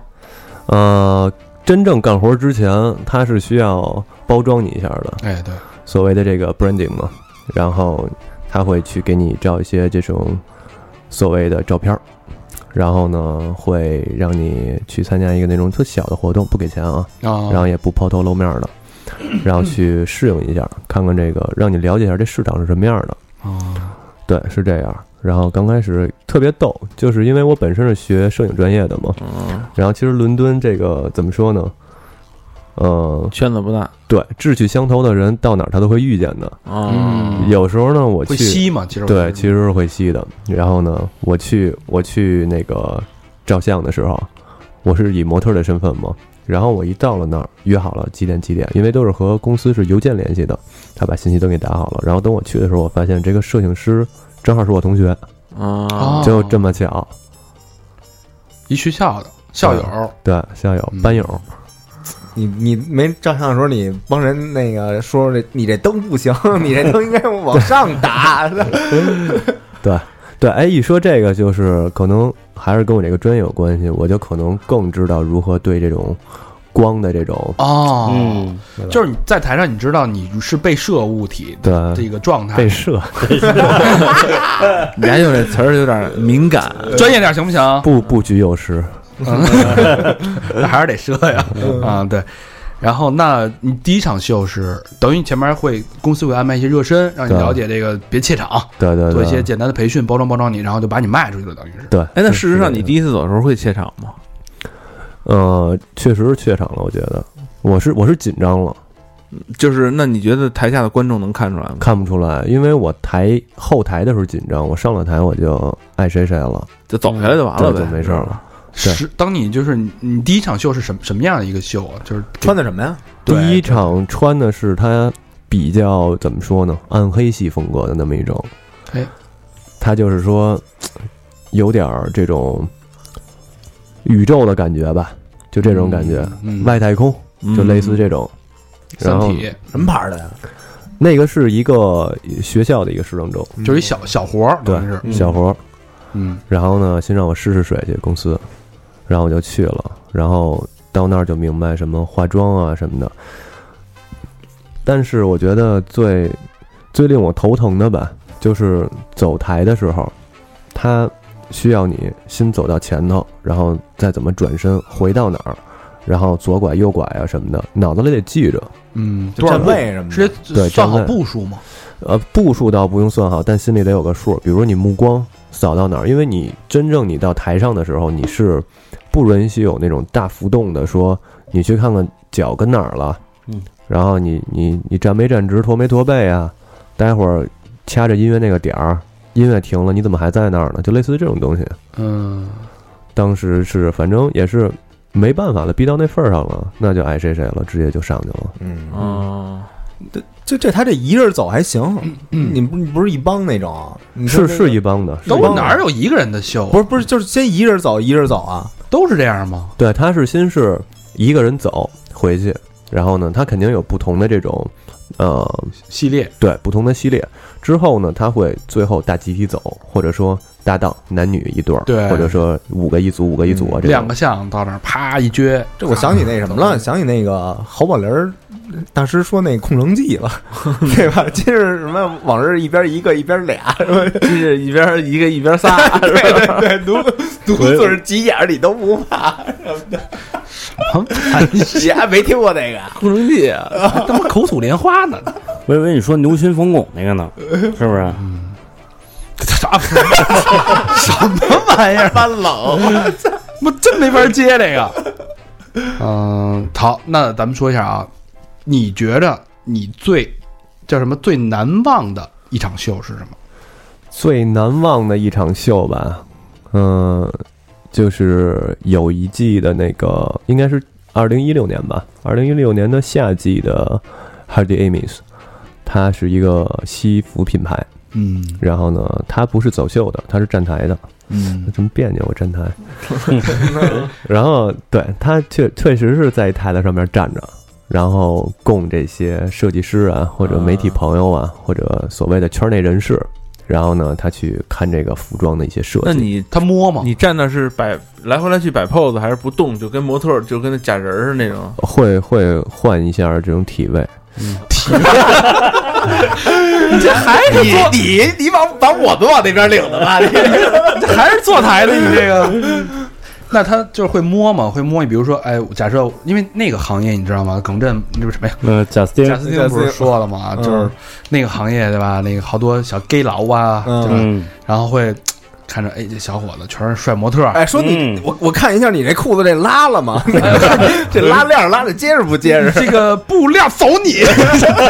呃，真正干活之前，他是需要包装你一下的，哎，对，所谓的这个 branding 嘛，然后他会去给你照一些这种所谓的照片儿，然后呢，会让你去参加一个那种特小的活动，不给钱啊，啊，然后也不抛头露面的，<clears throat> 然后去适应一下，看看这个，让你了解一下这市场是什么样的。啊，对，是这样。然后刚开始特别逗，就是因为我本身是学摄影专业的嘛，嗯，然后其实伦敦这个怎么说呢？呃，圈子不大对，志趣相投的人到哪儿他都会遇见的。啊，嗯有时候呢，我会去吸嘛？其实我对，其实是会吸的。然后呢，我去我去那个照相的时候，我是以模特的身份嘛。然后我一到了那儿，约好了几点几点，因为都是和公司是邮件联系的，他把信息都给打好了。然后等我去的时候，我发现这个摄影师正好是我同学，哦啊，就这么巧。一学校的校友，对，校友嗯班友，你你没照相的时候，你帮人那个说这你这灯不行，你这灯应该往上打。<laughs> 对对，哎，一说这个，就是可能还是跟我这个专业有关系，我就可能更知道如何对这种光的这种哦，嗯，就是你在台上，你知道你是被摄物体的对这个状态被，<laughs> 摄，你还用这词儿有点敏感，专业点行不行？不不局有时。那 <laughs> 还是得摄呀，啊，对。然后，那你第一场秀是等于前面会公司会安排一些热身，让你了解这个，别怯场，对对对，做一些简单的培训，包装包装你，然后就把你卖出去了，等于是。对。哎，那事实上你第一次走的时候会怯场吗？呃，确实是怯场了，我觉得我是我是紧张了，就是那你觉得台下的观众能看出来吗？看不出来，因为我台后台的时候紧张，我上了台我就爱谁谁了，就走下来就完了呗，就没事了。对。是，当你就是你你第一场秀是什么什么样的一个秀啊？就是穿的什么呀？第一场穿的是他比较怎么说呢，暗黑系风格的那么一种，哎，他就是说有点儿这种宇宙的感觉吧，就这种感觉，嗯，外太空就类似这种。然后什么牌的呀？那个是一个学校的一个时装周，就是一小小活儿，对，小活儿。嗯。然后呢，先让我试试水去公司，然后我就去了，然后到那儿就明白什么化妆啊什么的。但是我觉得最最令我头疼的吧，就是走台的时候，他需要你先走到前头，然后再怎么转身回到哪儿，然后左拐右拐啊什么的，脑子里得记着。嗯，就站位什么的直接算好对站位步数吗？呃，步数倒不用算好，但心里得有个数。比如你目光扫到哪儿，因为你真正你到台上的时候，你是不允许有那种大浮动的，说你去看看脚跟哪儿了，嗯，然后你你你站没站直，驼没驼背啊，待会儿掐着音乐那个点儿，音乐停了，你怎么还在那儿呢？就类似于这种东西。嗯，当时是反正也是没办法了，逼到那份儿上了，那就爱谁谁了，直接就上去了。嗯，哦，这这他这一人走还行，你不你不是一帮那种，你说是那个是一帮的，都哪儿有一个人的秀？不是不是就是先一个人走一个人走啊？都是这样吗？对，他是先是一个人走回去，然后呢，他肯定有不同的这种，呃，系列对，不同的系列。之后呢，他会最后大集体走，或者说搭档男女一对儿，对或者说五个一组，五个一组啊，这种两个像到那儿啪一撅，这我想起那什么了，想起那个侯宝林儿大师说那空城计了，<laughs> 对吧？今日什么往日一边一个一边俩，是吧？这是一边一个一边仨，对对对，独 <laughs> 独嘴急眼儿你都不怕什么的，<laughs> 你还没听过那个？空城计啊，他妈口吐莲花呢！我以为你说牛群冯巩那个呢，是不是？啥什么玩意儿？翻冷，我真没法接这个。嗯，好，那咱们说一下啊，你觉着你最叫什么最难忘的一场秀是什么？最难忘的一场秀吧，嗯、就是有一季的那个，应该是二零一六年吧，二零一六年的夏季的 Hardy Amis，它是一个西服品牌，嗯。然后呢，它不是走秀的，它是站台的，嗯。这么别扭，我站台。<laughs> 然后对他确确实是在台子上面站着，然后供这些设计师啊，或者媒体朋友啊，或者所谓的圈内人士，然后呢，他去看这个服装的一些设计。那你他摸吗？你站那是摆来回来去摆 pose，还是不动，就跟模特就跟那假人儿似的那种？会会换一下这种体位？体位。<laughs> 你这还是你你你往把我们往那边领的吧？你 <laughs> 这还是坐台的，你这个。那他就是会摸吗？会摸你，比如说，哎，假设因为那个行业你知道吗？耿震那不是什么呀？呃，贾斯汀贾，斯汀不是说了吗？嗯就是那个行业对吧？那个好多小 gay 佬啊，嗯对吧？嗯，然后会看着，哎，这小伙子全是帅模特，哎，说你嗯我我看一下你这裤子这拉了吗？<laughs> 这拉链拉的结实不结实？<laughs> 这个布料走你，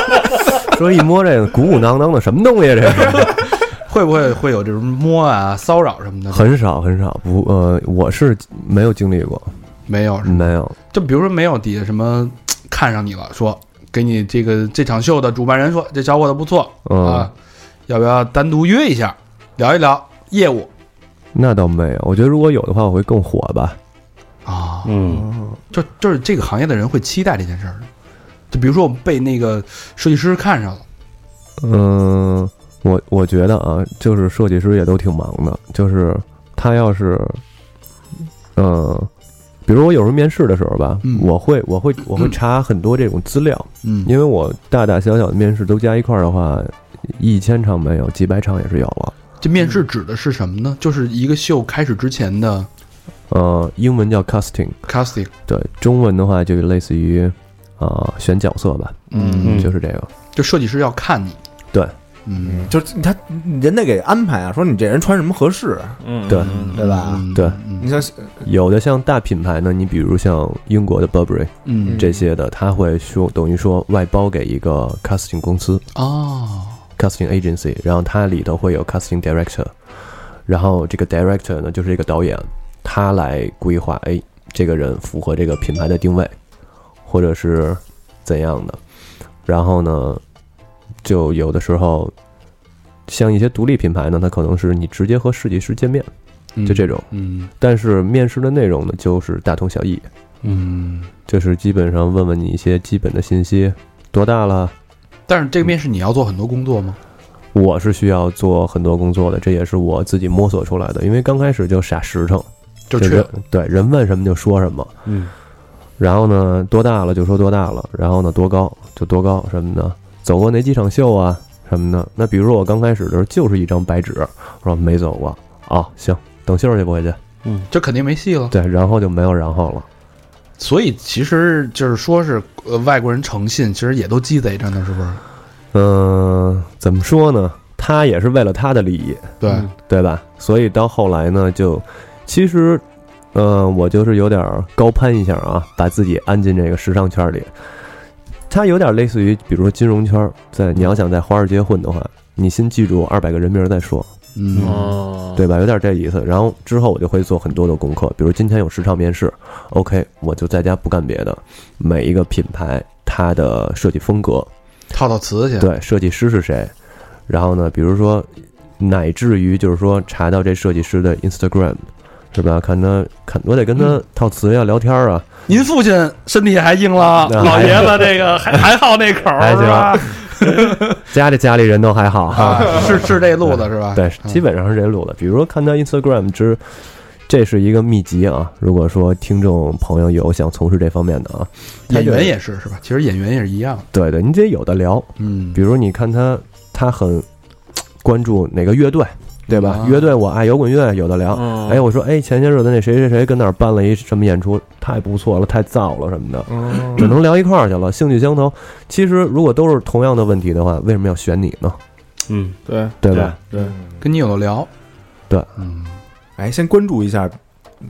<laughs> 说一摸这个鼓鼓囊囊的什么东西？这是会不会会有这种摸啊、骚扰什么的？很少很少，不呃，我是没有经历过，没有，没有。就比如说没有底下什么看上你了，说给你这个这场秀的主办人说这小伙子不错嗯，啊，要不要单独约一下聊一聊业务那倒没有。我觉得如果有的话，我会更火吧。啊？嗯，就就是这个行业的人会期待这件事儿。就比如说我们被那个设计师看上了，嗯，我我觉得啊，就是设计师也都挺忙的，就是他要是，嗯，比如我有时候面试的时候吧，嗯。我会我会 <clears throat> 我会查很多这种资料，嗯。因为我大大小小的面试都加一块儿的话，一千场没有，几百场也是有了。这面试指的是什么呢？就是一个秀开始之前的呃，英文叫 casting，casting，对，中文的话就类似于啊、呃选角色吧，嗯。就是这个。就设计师要看你，对，嗯，就是他人得给安排啊，说你这人穿什么合适，嗯，对。对吧？嗯。对。嗯。你像有的像大品牌呢，你比如像英国的 Burberry，嗯。这些的，他会说等于说外包给一个 casting 公司。哦，casting agency，然后它里头会有 casting director，然后这个 director 呢就是一个导演，他来规划，哎，这个人符合这个品牌的定位，或者是怎样的，然后呢，就有的时候。像一些独立品牌呢，它可能是你直接和设计师见面，就这种。嗯但是面试的内容呢，就是大同小异，嗯。就是基本上问问你一些基本的信息，多大了？但是这个面试你要做很多工作吗？我是需要做很多工作的，这也是我自己摸索出来的。因为刚开始就傻实诚，就去对人问什么就说什么，嗯，然后呢多大了就说多大了，然后呢多高就多高什么的，走过哪几场秀啊什么的。那比如说我刚开始的时候就是一张白纸，我说没走过啊，行，等秀去不回去，嗯这肯定没戏了。对，然后就没有然后了。所以其实就是说是呃外国人诚信，其实也都鸡贼着呢，是不是？嗯、怎么说呢？他也是为了他的利益，对，对吧？所以到后来呢，就其实，呃，我就是有点儿高攀一下啊，把自己安进这个时尚圈里。它有点类似于，比如说金融圈，在你要想在华尔街混的话，你先记住二百个人名儿再说，嗯哦，对吧？有点这意思。然后之后我就会做很多的功课，比如今天有十场面试，OK，我就在家不干别的，每一个品牌它的设计风格，套套词去。对，设计师是谁，然后呢，比如说乃至于就是说查到这设计师的 Instagram，是吧？看他看我得跟他套词呀，聊天啊，您父亲身体还硬了，那老爷子这个还 <laughs> 还好那口是吧？<laughs> 家里家里人都还好哈。啊，是是这路子是吧？对，嗯基本上是这路子。比如说看他 Instagram 之，这是一个秘籍啊。如果说听众朋友有想从事这方面的啊，演员也是是吧？其实演员也是一样。对对，你得有的聊。嗯比如你看他，他很关注哪个乐队，对吧？啊乐队我爱摇滚乐，有的聊。嗯哎，我说，哎，前些日子那谁谁谁跟那儿办了一什么演出，太不错了，太燥了什么的，嗯只能聊一块儿去了，兴趣相投。其实如果都是同样的问题的话，为什么要选你呢？嗯，对对吧？对，跟你有的聊。对，嗯，哎，先关注一下，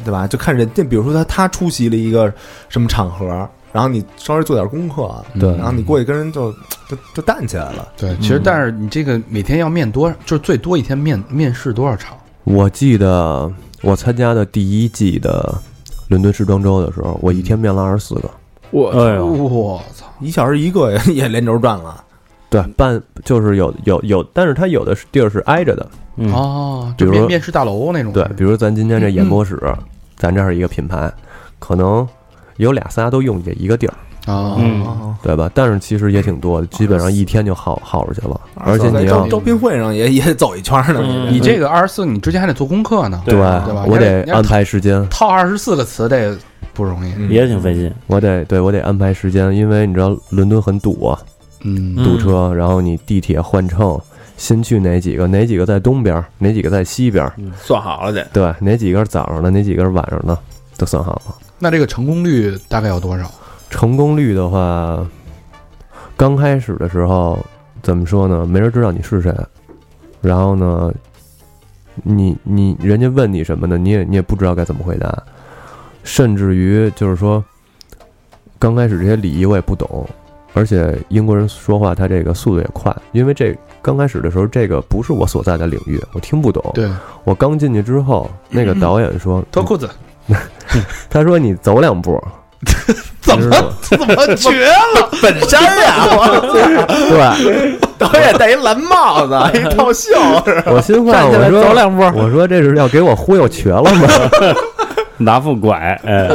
对吧？就看人家，比如说他他出席了一个什么场合，然后你稍微做点功课，对然后你过去跟人就 <tsk> 就就淡起来了。对，其实但是你这个每天要面多，就是最多一天面面试多少场？我记得我参加的第一季的伦敦时装周的时候，我一天面了二十四个。我我操！一小时一个也也连轴转了，对，半就是有有有，但是它有的是地儿是挨着的。嗯，哦，比如说就面面试大楼那种。对，比如咱今天这演播室，咱这儿一个品牌，可能有俩仨都用这一个地儿，啊，嗯对吧？但是其实也挺多的，基本上一天就耗耗出去了。而且你要招招聘会上也也得走一圈呢。嗯你这个二十四，你之前还得做功课呢，对对吧我得安排时间，套二十四个词，这个不容易。嗯也挺费劲。我得对我得安排时间，因为你知道伦敦很堵啊，嗯堵车，然后你地铁换乘，先去哪几个，哪几个在东边，哪几个在西边，算好了得。对，哪几个是早上的，哪几个是晚上的，都算好了。那这个成功率大概有多少？成功率的话，刚开始的时候怎么说呢？没人知道你是谁，然后呢，你你人家问你什么呢？你也你也不知道该怎么回答，甚至于就是说，刚开始这些礼仪我也不懂，而且英国人说话他这个速度也快，因为这刚开始的时候这个不是我所在的领域，我听不懂。对，我刚进去之后，那个 <laughs> 导演说，脱裤子，<laughs> 他说你走两步，<laughs> 怎么 <laughs> 怎么绝了？本山呀，对。导演戴一蓝帽子，一套袖，我心话，我说走两步。我说这是要给我忽悠瘸了吗？拿副拐，哎，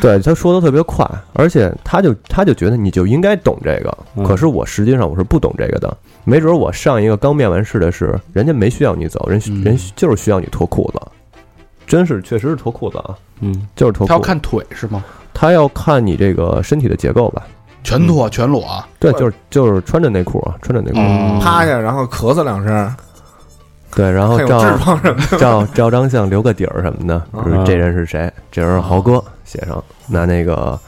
对，他说的特别快，而且他就他就觉得你就应该懂这个，嗯。可是我实际上我是不懂这个的。没准我上一个刚面完试的是，人家没需要你走，人嗯。人就是需要你脱裤子，真是确实是脱裤子啊，嗯，就是脱裤子。他要看腿是吗？他要看你这个身体的结构吧？全脱全裸啊？对，就是就是穿着内裤啊，穿着内裤，嗯趴下，然后咳嗽两声，对，然后还有照脂肪什么的。<laughs> 照照张相留个底儿什么的，就是这人是谁？这人是豪哥，写上拿那个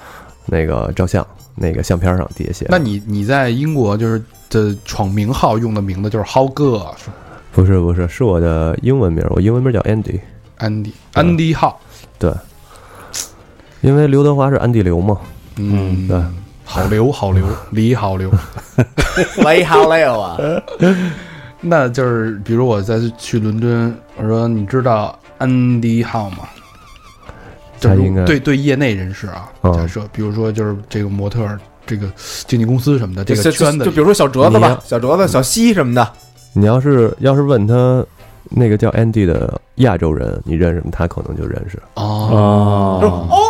那个照相那个相片上底下写。那你你在英国就是的闯名号用的名字就是豪哥，不是不是是我的英文名，我英文名叫 Andy，安迪安迪浩。因为刘德华是安迪刘嘛。嗯，对，好刘好刘 <laughs> 李好刘。<laughs> 喂，好刘啊！<laughs> 那就是比如我再去伦敦，我说你知道安迪浩吗？就是他应该对对业内人士啊，嗯假设比如说就是这个模特、这个经纪公司什么的，这个就圈子就比如说小哲子吧，小哲子、小西什么的，你要是要是问他那个叫 Andy 的亚洲人，你认识吗？他可能就认识。哦，哦，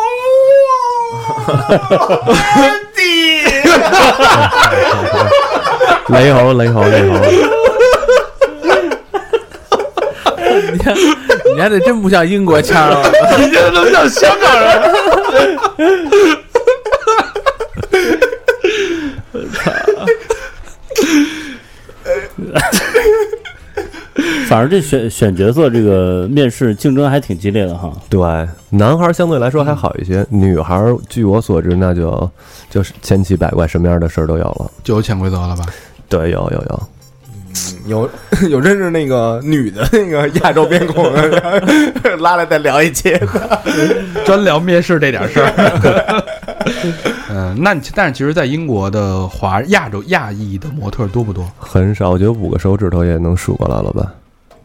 雷猴雷猴雷猴，你看，你还得真不像英国腔儿啊，你这都像香港人？反正这选选角色这个面试竞争还挺激烈的哈。对，男孩相对来说还好一些，女孩据我所知，那就就是千奇百怪，什么样的事儿都有了。就有潜规则了吧？对，有有有，有 <laughs> 有认识那个女的那个亚洲面孔的，然 <laughs> 后拉来再聊一期。专聊面试这点事儿。<laughs> 嗯，那你但是其实，在英国的华亚洲亚裔的模特多不多？很少，我觉得五个手指头也能数过来了吧？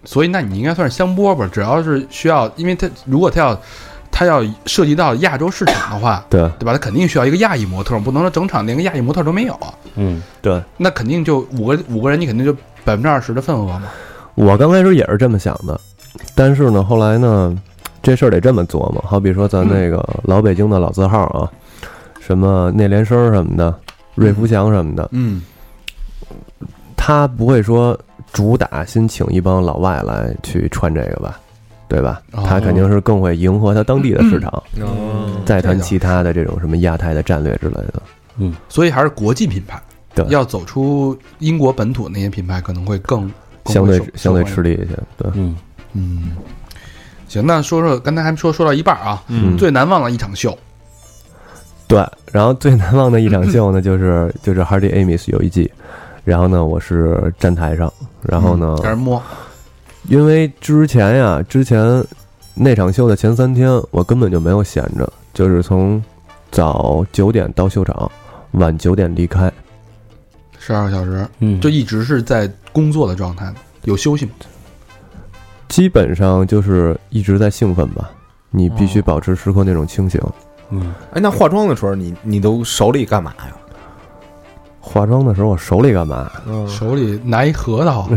所以，那你应该算是香饽饽。只要是需要，因为他如果他要他它要涉及到亚洲市场的话，对对吧？它肯定需要一个亚裔模特，不能说整场连个亚裔模特都没有啊。嗯，对，那肯定就五个五个人，你肯定就百分之二十的份额嘛。我刚开始也是这么想的，但是呢，后来呢，这事儿得这么琢磨。好比说咱那个老北京的老字号啊，什么内联升什么的，瑞福祥什么的，嗯，他不会说主打先请一帮老外来去穿这个吧，对吧？哦。他肯定是更会迎合他当地的市场，嗯，再谈其他的这种什么亚太的战略之类的。嗯。所以还是国际品牌，对。要走出英国本土那些品牌可能会更更相对相对吃力一些，对，嗯，嗯，行，那说说刚才还说说到一半啊，嗯。最难忘的一场秀，对。然后最难忘的一场秀呢，就是就是 Hardy Amis 有一季，然后呢，我是站台上，然后呢，让人摸，因为之前呀，之前那场秀的前三天，我根本就没有闲着，就是从早九点到秀场，晚九点离开。十二个小时，嗯，就一直是在工作的状态，有休息吗？基本上就是一直在兴奋吧，你必须保持时刻那种清醒。嗯，哎，那化妆的时候你你都手里干嘛呀？化妆的时候，我手里干嘛？嗯，手里拿一核桃，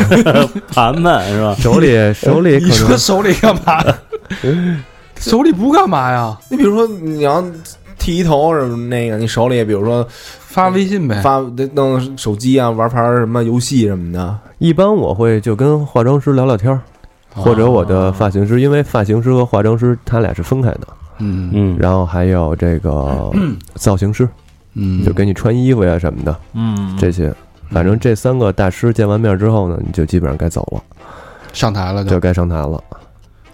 <laughs> 盘盘是吧？手里手里 <laughs> 你说手里干嘛？<laughs> 手里不干嘛呀？你比如说你要剃一头什么那个，你手里比如说发微信呗。发弄手机啊，玩盘什么游戏什么的，一般我会就跟化妆师聊聊天儿，或者我的发型师，因为发型师和化妆师他俩是分开的。嗯嗯，然后还有这个造型师，嗯，就给你穿衣服呀什么的。嗯，这些，反正这三个大师见完面之后呢，你就基本上该走了，上台了就该上台了。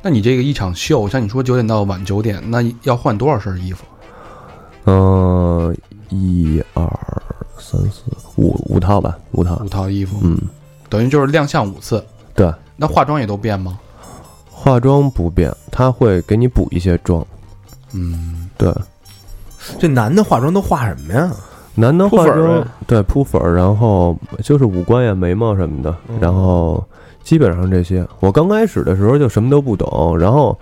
那你这个一场秀，像你说九点到晚九点，那要换多少身衣服？嗯，一二三四五五套吧，五套五。套衣服，嗯，等于就是亮相五次。对，那化妆也都变吗？化妆不变，他会给你补一些妆。嗯，对，这男的化妆都化什么呀？男的化妆对铺粉儿，然后就是五官呀、眉毛什么的，嗯然后基本上这些。我刚开始的时候就什么都不懂，然后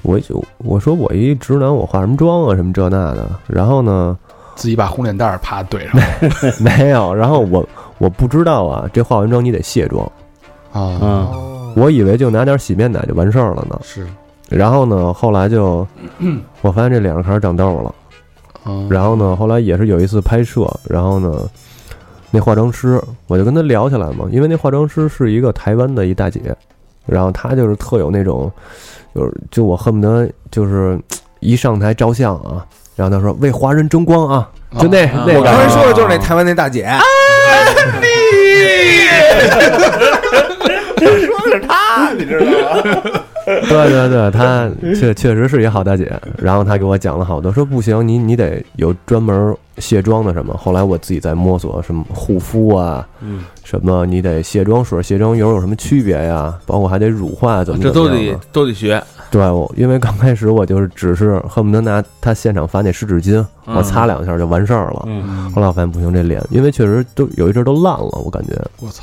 我就我说我一直男，我化什么妆啊，什么这那的。然后呢，自己把红脸蛋儿啪怼上了 <laughs> 没有，然后我我不知道啊，这化完妆你得卸妆，啊。嗯，我以为就拿点洗面奶就完事儿了呢。是，然后呢，后来就我发现这脸上开始长痘了。嗯，然后呢，后来也是有一次拍摄，然后呢，那化妆师我就跟他聊起来嘛，因为那化妆师是一个台湾的一大姐，然后她就是特有那种，就是就我恨不得就是一上台照相啊，然后她说为华人争光啊，就那、啊。那个我刚才说的就是那台湾那大姐，对对对，她确确实是一好大姐。然后她给我讲了好多，说不行，你你得有专门卸妆的什么。后来我自己在摸索什么护肤啊，嗯，什么你得卸妆水、卸妆油有什么区别呀？包括还得乳化怎么这都得怎么样的都得学。对，我因为刚开始我就是只是恨不得拿他现场发那湿纸巾，我擦两下就完事儿了。嗯，后来我发现不行，这脸因为确实都有一阵儿都烂了，我感觉我操，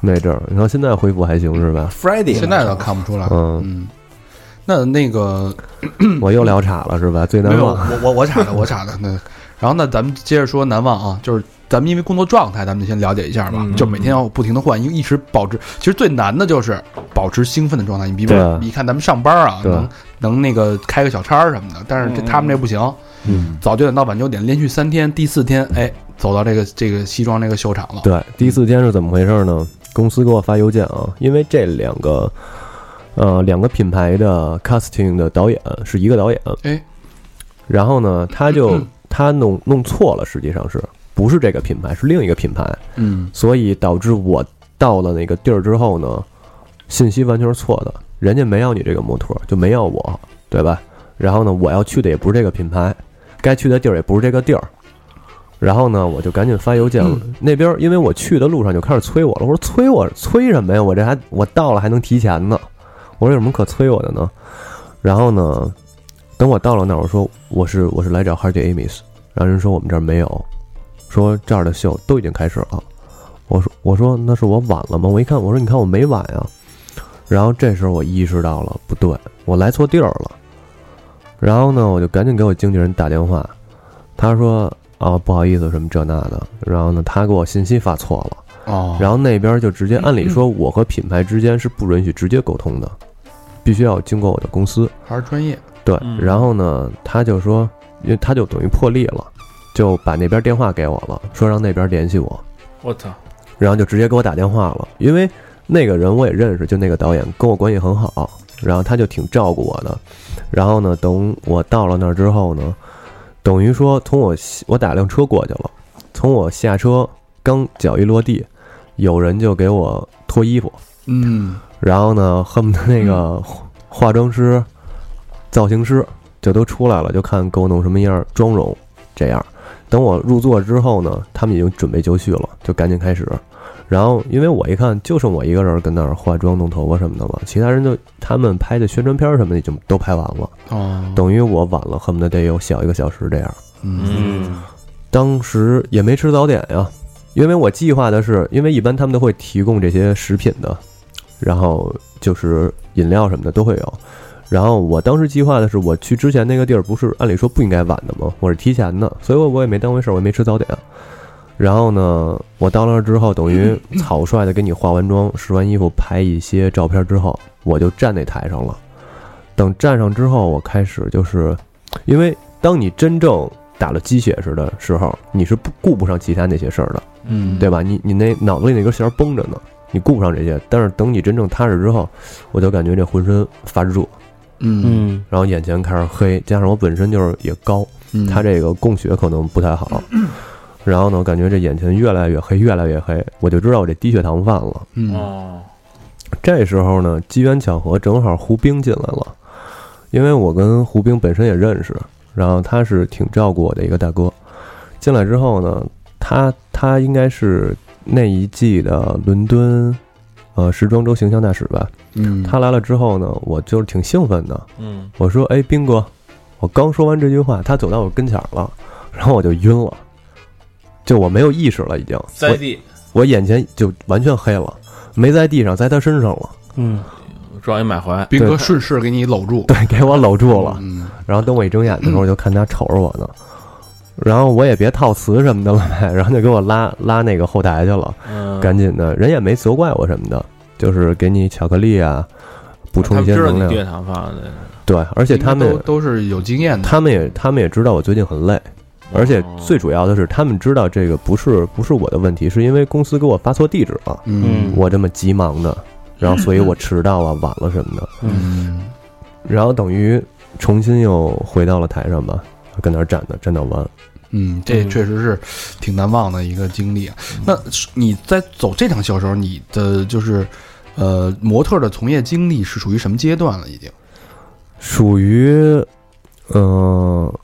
那阵儿。你看现在恢复还行是吧？Friday，现在倒看不出来。嗯嗯，那那个我又聊岔了是吧？最没有，难忘我我我岔的，我岔的。那然后那，咱们接着说难忘啊，就是咱们因为工作状态，咱们先了解一下吧。嗯就每天要不停的换，因为一直保持，其实最难的就是保持兴奋的状态。你比如说，你看咱们上班啊，能能那个开个小差什么的，但是这嗯他们这不行，嗯，早九点到晚九点，连续三天，第四天哎走到这个这个西装这个秀场了。对，第四天是怎么回事呢？公司给我发邮件啊，因为这两个呃两个品牌的 casting 的导演是一个导演，哎，然后呢，他就 <clears throat> 他弄弄错了，实际上是不是这个品牌，是另一个品牌，嗯所以导致我到了那个地儿之后呢，信息完全是错的，人家没要你这个模特，就没要我，对吧？然后呢，我要去的也不是这个品牌，该去的地儿也不是这个地儿。然后呢，我就赶紧发邮件了。那边因为我去的路上就开始催我了，我说催我催什么呀？我这还我到了还能提前呢。我说有什么可催我的呢？然后呢，等我到了那儿，我说我是我是来找 Hardy Amis，然后人说我们这儿没有，说这儿的秀都已经开始了。我说我说那是我晚了吗？我一看我说你看我没晚呀。然后这时候我意识到了不对，我来错地儿了。然后呢，我就赶紧给我经纪人打电话，他说啊不好意思什么这那的，然后呢他给我信息发错了，哦，然后那边就直接按理说我和品牌之间是不允许直接沟通的，必须要经过我的公司。还是专业，对，嗯然后呢，他就说，因为他就等于破例了，就把那边电话给我了，说让那边联系我，我操，然后就直接给我打电话了。因为那个人我也认识，就那个导演跟我关系很好，然后他就挺照顾我的。然后呢，等我到了那儿之后呢，等于说从我我打辆车过去了，从我下车刚脚一落地，有人就给我脱衣服，嗯，然后呢，恨不得那个化妆师、造型师就都出来了，就看给我弄什么样妆容。这样，等我入座之后呢，他们已经准备就绪了，就赶紧开始。然后，因为我一看就剩我一个人跟那儿化妆、弄头发什么的了，其他人就他们拍的宣传片什么的已经都拍完了，哦，等于我晚了，恨不得得有小一个小时这样。嗯嗯当时也没吃早点呀，因为我计划的是，因为一般他们都会提供这些食品的，然后就是饮料什么的都会有。然后我当时计划的是，我去之前那个地儿不是按理说不应该晚的吗？我是提前的，所以我我也没当回事儿，我也没吃早点。然后呢，我到那儿之后，等于 <laughs> 草率的给你化完妆、试完衣服、拍一些照片之后，我就站那台上了。等站上之后，我开始就是，因为当你真正打了鸡血似的时候，你是不顾不上其他那些事儿的，嗯，对吧？你你那脑子里那根弦儿绷着呢，你顾不上这些。但是等你真正踏实之后，我就感觉这浑身发热，嗯嗯然后眼前开始黑，加上我本身就是也高，嗯，他这个供血可能不太好。然后呢，我感觉这眼前越来越黑，越来越黑，我就知道我这低血糖犯了。嗯哦，这时候呢，机缘巧合，正好胡兵进来了，因为我跟胡兵本身也认识，然后他是挺照顾我的一个大哥。进来之后呢，他他应该是那一季的伦敦，呃，时装周形象大使吧。嗯，他来了之后呢，我就是挺兴奋的。嗯，我说：“哎，兵哥，我刚说完这句话，他走到我跟前儿了，然后我就晕了，就我没有意识了，已经。在地。我眼前就完全黑了，没在地上，在他身上了。嗯。撞一满怀，兵哥顺势给你搂住，<laughs> 对，给我搂住了。嗯。然后等我一睁眼的时候，就看他瞅着我呢。然后我也别套词什么的了呗，<laughs> 然后就给我拉拉那个后台去了，嗯，赶紧的，人也没责怪我什么的，就是给你巧克力啊，补充一些能量。对，而且他们都都是有经验的，他们也他们也知道我最近很累，而且最主要的是他们知道这个不是不是我的问题，是因为公司给我发错地址了，嗯我这么急忙的，然后所以我迟到啊晚了什么的，嗯然后等于重新又回到了台上吧，跟那儿站的站到完。嗯，这确实是挺难忘的一个经历啊。那你在走这场秀的时候，你的就是呃模特的从业经历是属于什么阶段了？已经？属于，呃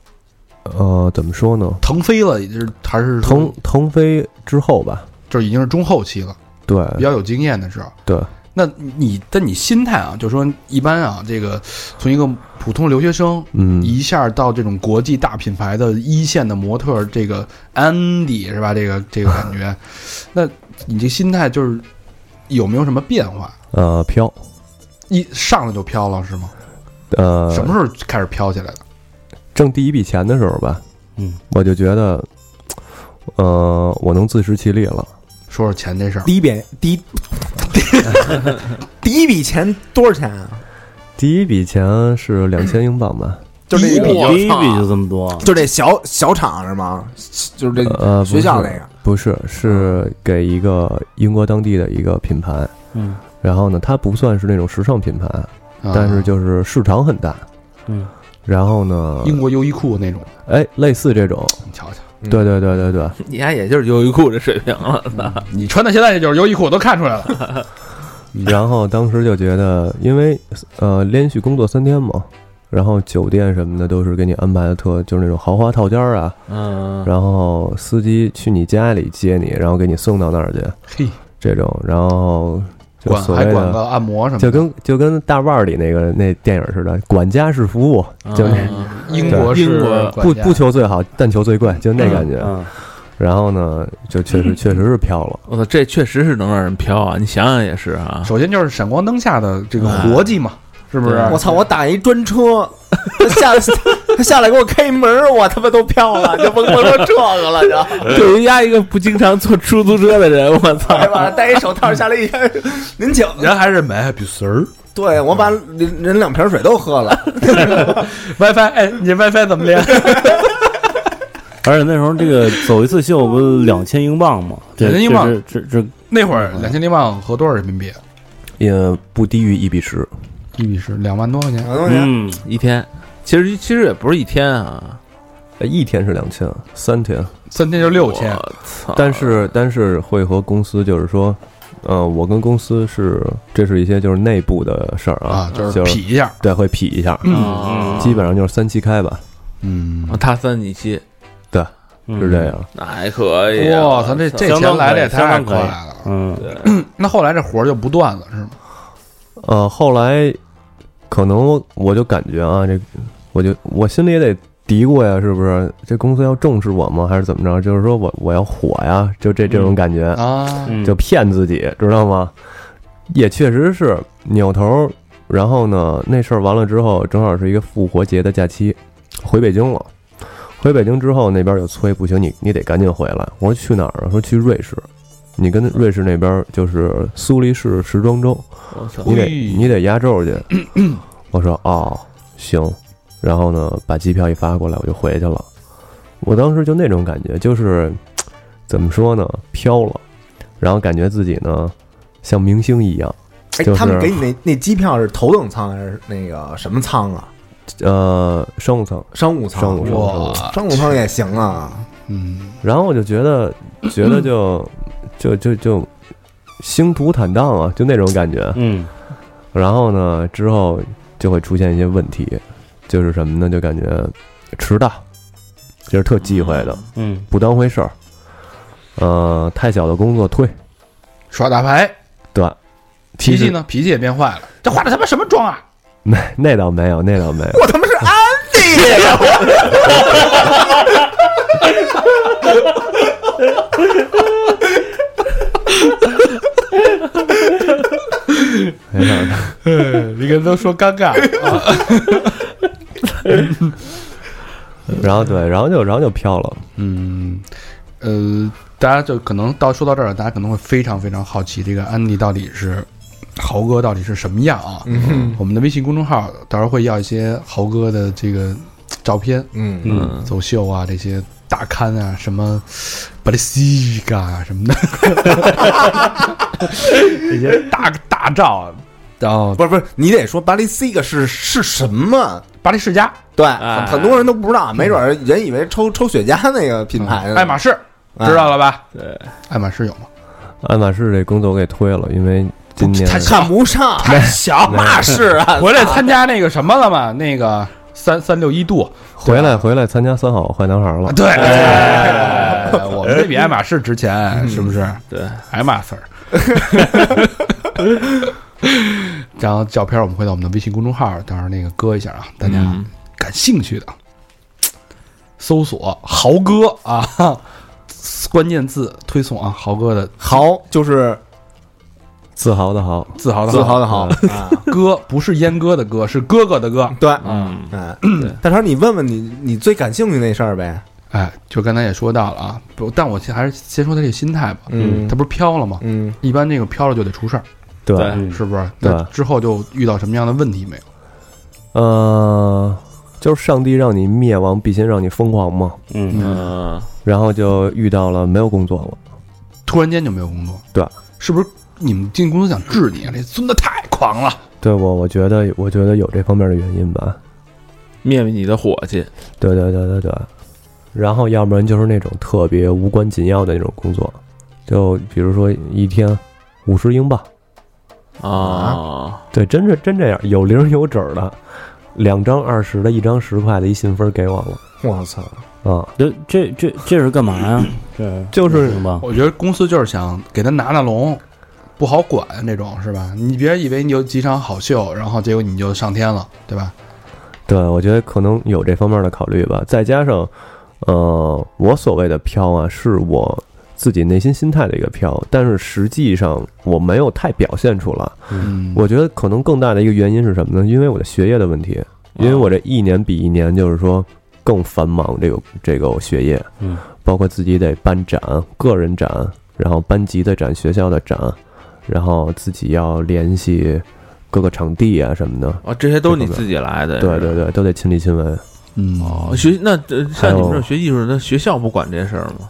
呃，怎么说呢？腾飞了，也就是还是腾腾飞之后吧，就是已经是中后期了，对比较有经验的时候。对，那你的你心态啊，就是说一般啊，这个从一个普通留学生嗯，一下到这种国际大品牌的一线的模特，这个安迪是吧？这个这个感觉，<laughs> 那你这心态就是有没有什么变化？呃飘，一上来就飘了是吗？呃，什么时候开始飘起来的？挣第一笔钱的时候吧，嗯，我就觉得，呃，我能自食其力了。说说钱这事儿。第一笔第一 <laughs> 第一笔钱多少钱啊？第一笔钱是两千英镑吧？就这一笔第一笔就这么多，就这小小厂是吗？就是这呃，学校那个，不是，是给一个英国当地的一个品牌。嗯然后呢，它不算是那种时尚品牌，啊但是就是市场很大。嗯然后呢，英国优衣库那种，哎，类似这种，你瞧瞧，对对对对对，你还也就是优衣库这水平了，你穿到现在这就是优衣库，我都看出来了。<laughs> 然后当时就觉得，因为呃连续工作三天嘛，然后酒店什么的都是给你安排的特，就是那种豪华套间儿啊，嗯，然后司机去你家里接你，然后给你送到那儿去，嘿，这种，然后就管。还管个按摩什么的，就跟就跟大腕儿里那个那电影似的，管家式服务，就那嗯英国式英国不不求最好，但求最贵，就那感觉。嗯然后呢，就确实 <clears throat> 确实是飘了。我操，这确实是能让人飘啊！你想想也是啊，首先就是闪光灯下的这个活计嘛，是不是？我操！我打一专车，他下来他下来给我开门儿，我他妈都飘了，就甭甭说这个了，就。对于压一个不经常坐出租车的人，我操！哎完了，戴一手套下来一看，您请。人还是买比丝儿对我把人人两瓶水都喝了。<laughs> WiFi，哎，你 WiFi 怎么连？<laughs> 而且那时候这个走一次秀不两千英镑吗？这2000英镑这这这那会儿两千英镑合多少人民币？也不低于一比十。一比十，两万多块钱。嗯，一天，其实其实也不是一天啊，呃一天是两千，三天，三天就六千，我操！但是但是会和公司就是说，呃，我跟公司是这是一些就是内部的事儿啊，就就是比一下。对会匹一下，嗯基本上就是三七开吧，嗯，他三你七，对是这样。那还可以啊。哇，咱这这相当钱来的也太可以相当可以快了。嗯，<clears throat> 那后来这活儿就不断了，是吗？呃，后来可能我就感觉啊，这我就我心里也得嘀咕呀，是不是？这公司要重视我吗？还是怎么着？就是说我我要火呀，就这这种感觉，啊，嗯就骗自己，知道吗？也确实是扭头，然后呢，那事儿完了之后，正好是一个复活节的假期，回北京了。回北京之后，那边就催，不行，你你得赶紧回来。我说去哪儿啊？说去瑞士。你跟瑞士那边就是苏黎世时装周，你得你得压轴去。<coughs> 我说哦，行。然后呢，把机票一发过来，我就回去了。我当时就那种感觉，就是怎么说呢，飘了，然后感觉自己呢像明星一样。哎就，是他们给你那那机票是头等舱还是那个什么舱啊？呃，商务舱，商务舱。商务舱，商务哇舱。商务舱也行啊。嗯，然后我就觉得，<clears throat> 觉得就就就就星途坦荡啊，就那种感觉。嗯然后呢，之后就会出现一些问题，就是什么呢？就感觉迟到，这是特忌讳的，嗯不当回事儿。呃，太小的工作推，耍大牌，对，脾气呢？脾气也变坏了。这化的他妈什么妆啊？<laughs> 没那倒没有，那倒没有。我他妈是安迪呀！<laughs> 没事儿你跟都说尴尬。<laughs> 然后对，然后就然后就飘了。嗯，呃，大家就可能到说到这儿，大家可能会非常非常好奇，这个安迪到底是豪哥到底是什么样啊？嗯我们的微信公众号到时候会要一些豪哥的这个照片，嗯嗯走秀啊，这些大刊啊，什么巴黎西嘎啊什么的，<laughs> <laughs> 这些大大照啊，然后不是不是，你得说巴黎 C 个是是什么？巴黎世家、对，哎很很多人都不知道，没准儿人以为抽抽雪茄那个品牌呢。爱马仕，啊知道了吧？对，爱马仕有吗？爱马仕这工作我给推了，因为今年他看不上，太小马仕啊！<laughs> 回来参加那个什么了吗？那个三三六一度，回来回来参加三好坏男孩了。对，我们这比爱马仕值钱，是不是？对，爱马仕。<laughs> <laughs> 然后照片我们会在我们的微信公众号，到时候那个搁一下啊，大家嗯感兴趣的搜索“豪哥”啊，<laughs> 关键字推送啊，豪哥的豪就是自豪的豪，自豪的自豪的豪。啊，哥，不是阉割的哥，是哥哥的哥。对，嗯，嗯，大成，你问问你你最感兴趣那事儿呗。哎，就刚才也说到了啊，不，但我先还是先说他这个心态吧。嗯。他不是飘了吗？嗯，一般这个飘了就得出事儿，对，是不是？对那之后就遇到什么样的问题没有？呃，就是上帝让你灭亡，必先让你疯狂嘛。嗯嗯，然后就遇到了没有工作了，突然间就没有工作，对，是不是？你们进公司想治你啊？这孙子太狂了。对我我觉得我觉得有这方面的原因吧。灭灭你的火气，对对对对对，然后要不然就是那种特别无关紧要的那种工作，就比如说一天五十英镑，啊，对，真是真这样，有零有整的，两张二十的，一张十块的，一信封给我了我操，啊，这这这这是干嘛呀？<coughs> 这就是什么？我觉得公司就是想给他拿拿龙，不好管那种是吧？你别以为你有几场好秀，然后结果你就上天了，对吧？对，我觉得可能有这方面的考虑吧，再加上，呃，我所谓的飘啊，是我自己内心心态的一个飘，但是实际上我没有太表现出来。嗯，我觉得可能更大的一个原因是什么呢？因为我的学业的问题，因为我这一年比一年就是说更繁忙，这个这个学业，嗯，包括自己得办展、个人展，然后班级的展、学校的展，然后自己要联系各个场地啊什么的，哦，这些都是你自己来的，对对对，都得亲力亲为。嗯，哦，学那像你们这学艺术的，学校不管这事儿吗？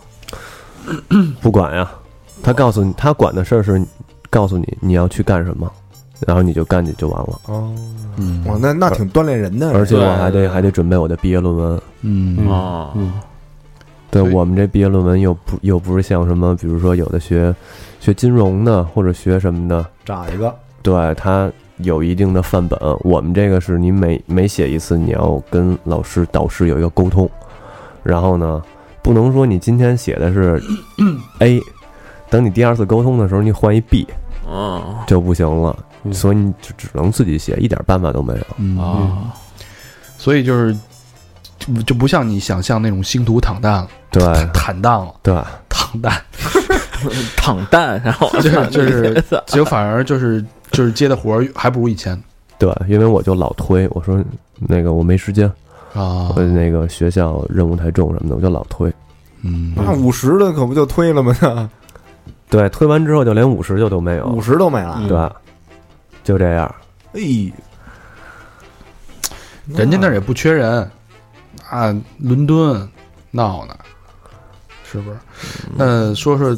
<clears throat> 不管呀，他告诉你，他管的事儿是告诉你你要去干什么，然后你就干去就完了。哦，嗯。哇，那那挺锻炼人的，而且我还得还得准备我的毕业论文。嗯。嗯。哦，嗯对对我们这毕业论文又不又不是像什么，比如说有的学学金融的或者学什么的，找一个，对他有一定的范本。我们这个是你每每写一次，你要跟老师导师有一个沟通，然后呢，不能说你今天写的是 A，等你第二次沟通的时候你换一 B 哦。就不行了，嗯。所以你就只能自己写，一点办法都没有。嗯啊，所以就是就就不像你想象那种星途坦荡了，对。坦荡了，对，坦荡，<laughs> 躺荡，然后就是就是，结果反而就是就是接的活儿还不如以前。对，因为我就老推，我说那个我没时间，啊我那个学校任务太重什么的，我就老推。嗯那五十的可不就推了吗？<laughs> 对，推完之后就连五十就都没有，五十都没了，对，就这样。哎，人家那儿也不缺人啊，伦敦闹呢，是不是？那说说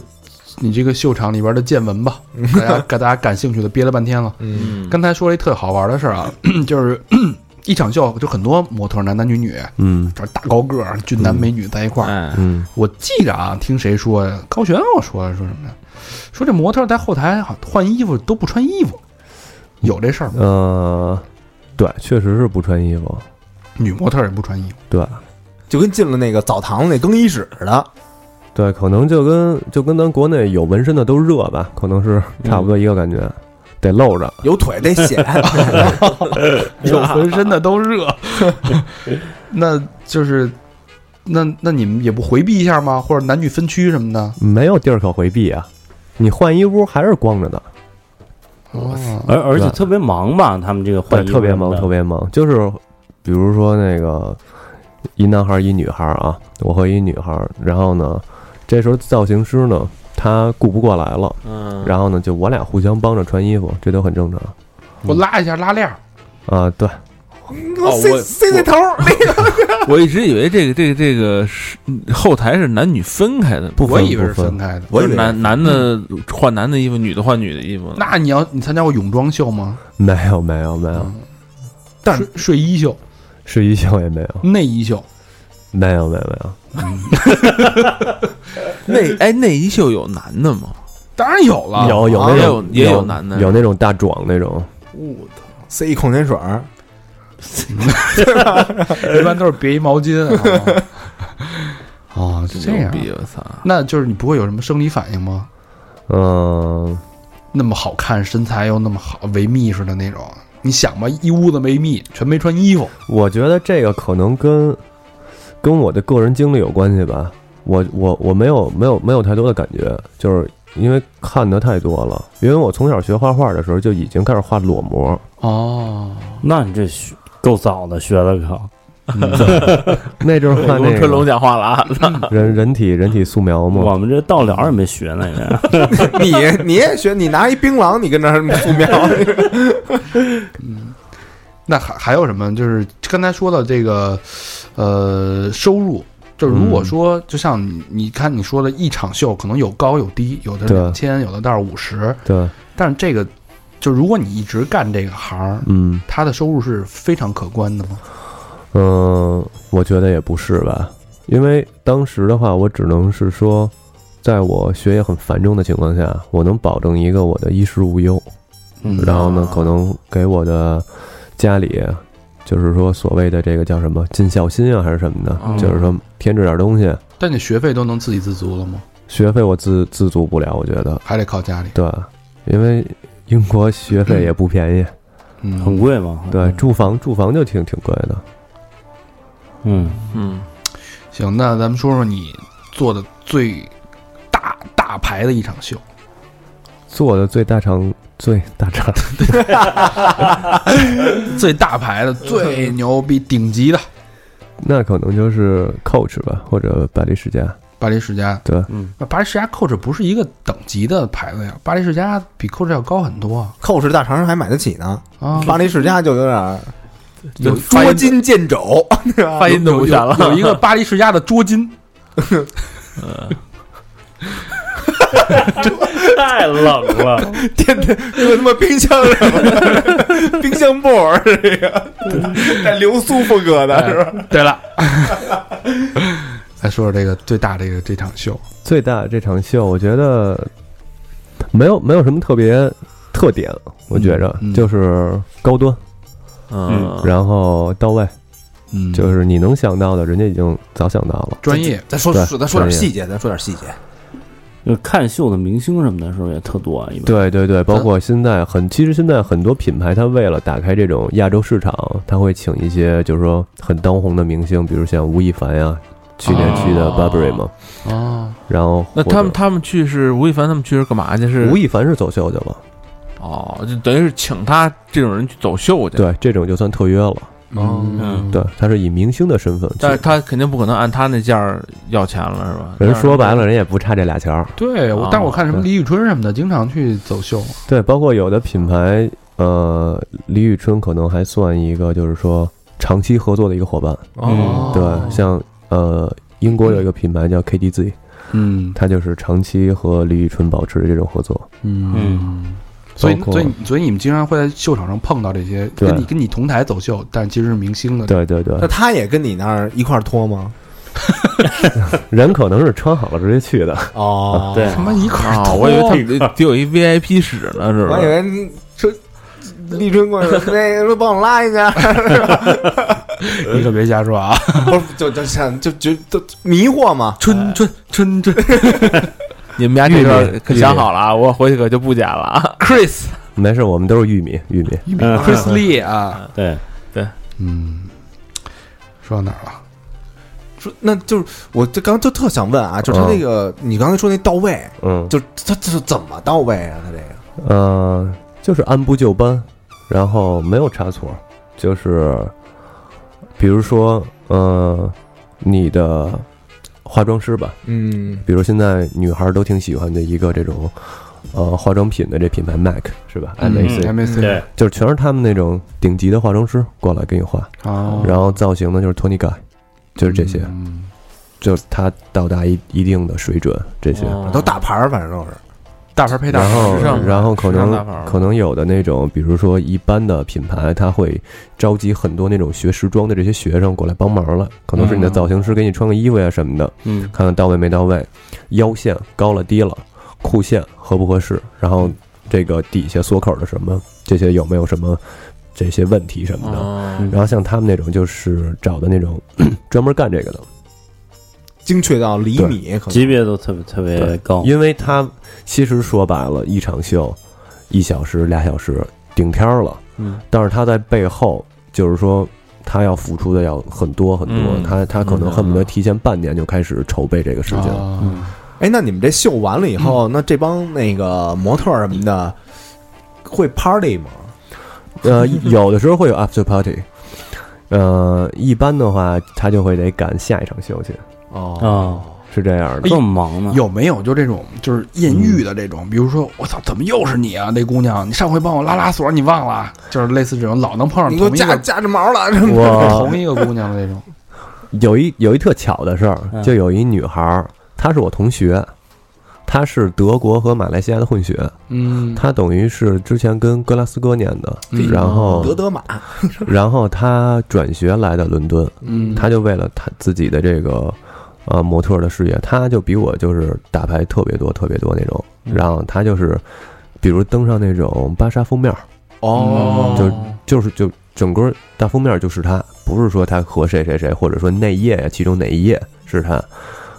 你这个秀场里边的见闻吧，<laughs> 大家给大家感兴趣的憋了半天了。嗯，刚才说了一特好玩的事儿啊，<coughs> 就是一场秀就很多模特儿男男女女，嗯这大高个儿俊男美女在一块儿。哎，嗯，我记着啊，听谁说呀？高璇跟我说说什么呀？说这模特在后台好换衣服都不穿衣服，有这事儿吗？呃，对，确实是不穿衣服，女模特也不穿衣服。对就跟进了那个澡堂那更衣室似的，对，可能就跟就跟咱国内有纹身的都热吧，可能是差不多一个感觉，得露着。有腿得显，<laughs> 有浑身的都热，<laughs> 那就是，那那你们也不回避一下吗？或者男女分区什么的？没有地儿可回避啊，你换一屋还是光着的，哦，而而且特别忙吧，他们这个换，衣服特别忙，特别忙。就是比如说那个一男孩儿一女孩儿啊，我和一女孩儿，然后呢，这时候造型师呢他顾不过来了，嗯，然后呢就我俩互相帮着穿衣服，这都很正常。我拉一下拉链儿，啊。对，我塞我塞塞头儿，我 <laughs> 一直以为这个这个这个是后台是男女分开的，不分我以为是不分。分开的。我以为。男男的换男的衣服，女的换女的衣服呢。那你要你参加过泳装秀吗？没有没有没有，嗯。但睡睡衣秀、睡衣秀也没有，内衣秀，没有没有没有，<laughs> 内哎内衣秀有男的吗？当然有了，有有啊那种也有也有男的有那种大壮那种，塞一矿泉水儿，<laughs> 一般都是别一毛巾啊。<laughs> 哦，是这样我操！那就是你不会有什么生理反应吗？嗯，那么好看，身材又那么好，维密似的那种。你想吧，一屋子维密，全没穿衣服。我觉得这个可能跟跟我的个人经历有关系吧。我我我没有没有没有太多的感觉，就是因为看的太多了。因为我从小学画画的时候就已经开始画裸模，哦，那你这学够早的学的可，<laughs> <laughs> 那阵儿画那春龙讲话了啊！<laughs> 人人体人体素描嘛。我们这到了也没学那个。你你也学，你拿一槟榔，你跟那儿素描，那还还有什么？就是刚才说的这个，呃，收入。就是如果说，就像你你看你说的一场秀，可能有高有低，有的对。两千，有的倒是五十，对，但是这个，就如果你一直干这个行儿，嗯。他的收入是非常可观的吗？嗯，我觉得也不是吧，因为当时的话，我只能是说，在我学业很繁重的情况下，我能保证一个我的衣食无忧。嗯。然后呢，可能给我的家里，就是说所谓的这个叫什么尽孝心啊，还是什么的，嗯就是说添置点东西。但你学费都能自给自足了吗？学费我自自足不了，我觉得还得靠家里。对，因为英国学费也不便宜，嗯，很贵嘛。对，住房住房就挺挺贵的。嗯，嗯，行，那咱们说说你做的最大大牌的一场秀。做的最大长最大肠，<laughs> 最大牌的、<laughs> 最牛逼、顶级的。那可能就是 Coach 吧，或者巴黎世家。巴黎世家。对，嗯，那巴黎世家 Coach 不是一个等级的牌子呀，巴黎世家比 Coach 要高很多啊。寇氏大肠还买得起呢，啊！巴黎世家就有点儿有捉襟见肘，发音都不像了。有一个巴黎世家的捉襟，<laughs> <laughs> 太冷了，电的有他妈冰箱什么的，冰箱布儿这个？带流苏风格的是吧？对了，<laughs> 来说说这个最大这个这场秀，最大这场秀，我觉得没有没有什么特别特点，我觉着嗯嗯。就是高端，嗯，然后到位，嗯就是你能想到的，人家已经早想到了。专业，咱说对。咱说点细节，咱说点细节。就看秀的明星什么的时候也特多啊，一般。对对对，包括现在很，其实现在很多品牌，它为了打开这种亚洲市场，它会请一些就是说很当红的明星，比如像吴亦凡呀，去年去的哦 Burberry 嘛，啊，然后那他们他们去是吴亦凡他们去是干嘛去？是吴亦凡是走秀去了，哦，就等于是请他这种人去走秀去。，对，这种就算特约了，嗯，对，他是以明星的身份去但是。他肯定不可能按他那价儿要钱了，是吧？人说白了，人也不差这俩钱儿。对，我哦但我看什么李宇春什么的，经常去走秀，对，包括有的品牌，呃，李宇春可能还算一个，就是说长期合作的一个伙伴。哦对，像呃，英国有一个品牌叫 KDZ，嗯它就是长期和李宇春保持这种合作。嗯。所以，所以，所以你们经常会在秀场上碰到这些跟你跟你同台走秀，但其实是明星的。对对对那，他也跟你那儿一块儿脱吗？<laughs> 人可能是穿好了直接去的。哦对他妈一块儿啊，脱我以为他得得有一 VIP 室呢，是吧我以？为你说立春过来，那个说帮我拉一下，<laughs> 你可别瞎说啊！不是就就想就就就迷惑嘛。春春春春你们家这个可想好了啊，我回去可就不剪了。啊。，Chris。没事，我们都是玉米，玉米。嗯 Chris Lee 啊，对。对，嗯，说到哪儿了？说那就是我这刚就特想问啊，就是他嗯那个你刚才说那到位，嗯，就他这是怎么到位啊？他这个？呃，就是按部就班，然后没有差错，就是比如说，呃，你的化妆师吧，嗯。比如现在女孩都挺喜欢的一个这种呃化妆品的这品牌 MAC 是吧？嗯？MAC、MAC 对，就是全是他们那种顶级的化妆师过来给你画，哦。然后造型呢就是 Tony Guy，就是这些，嗯。就是他到达一一定的水准，这些。哦。都大牌儿，反正都是。大牌配大然后然后可能可能有的那种，比如说一般的品牌，他会召集很多那种学时装的这些学生过来帮忙了，可能是你的嗯。造型师给你穿个衣服呀什么的，嗯，看看到位没到位，腰线高了低了，裤线合不合适，然后这个底下缩口的什么这些有没有什么这些问题什么的。哦。然后像他们那种就是找的那种 <clears throat> 专门干这个的，精确到厘米，可能。级别都特别特别高，因为他其实说白了，一场秀一小时俩小时顶天儿了，嗯，但是他在背后就是说他要付出的要很多很多，嗯。他他可能恨不得提前半年就开始筹备这个事情。哦哎，那你们这秀完了以后，那这帮那个模特什么的会 party 吗？呃，有的时候会有 after party，呃，一般的话他就会得赶下一场秀去，哦啊，是这样的。这么忙呢？有没有就这种就是艳遇的这种？比如说，我操，怎么又是你啊？那姑娘，你上回帮我拉拉锁，你忘了？就是类似这种，老能碰上你给我夹夹着毛了，<laughs> 我同一个姑娘的那种。有一有一特巧的事儿，嗯就有一女孩儿，她是我同学，她是德国和马来西亚的混血，嗯，她等于是之前跟格拉斯哥念的，嗯然后德德玛，然后她转学来的伦敦，嗯，她就为了她自己的这个呃模特儿的事业，他就比我就是打牌特别多特别多那种，嗯然后他就是比如登上那种芭莎封面儿，哦就就是就整个大封面就是他，不是说他和谁谁谁，或者说那页呀其中哪一页是他。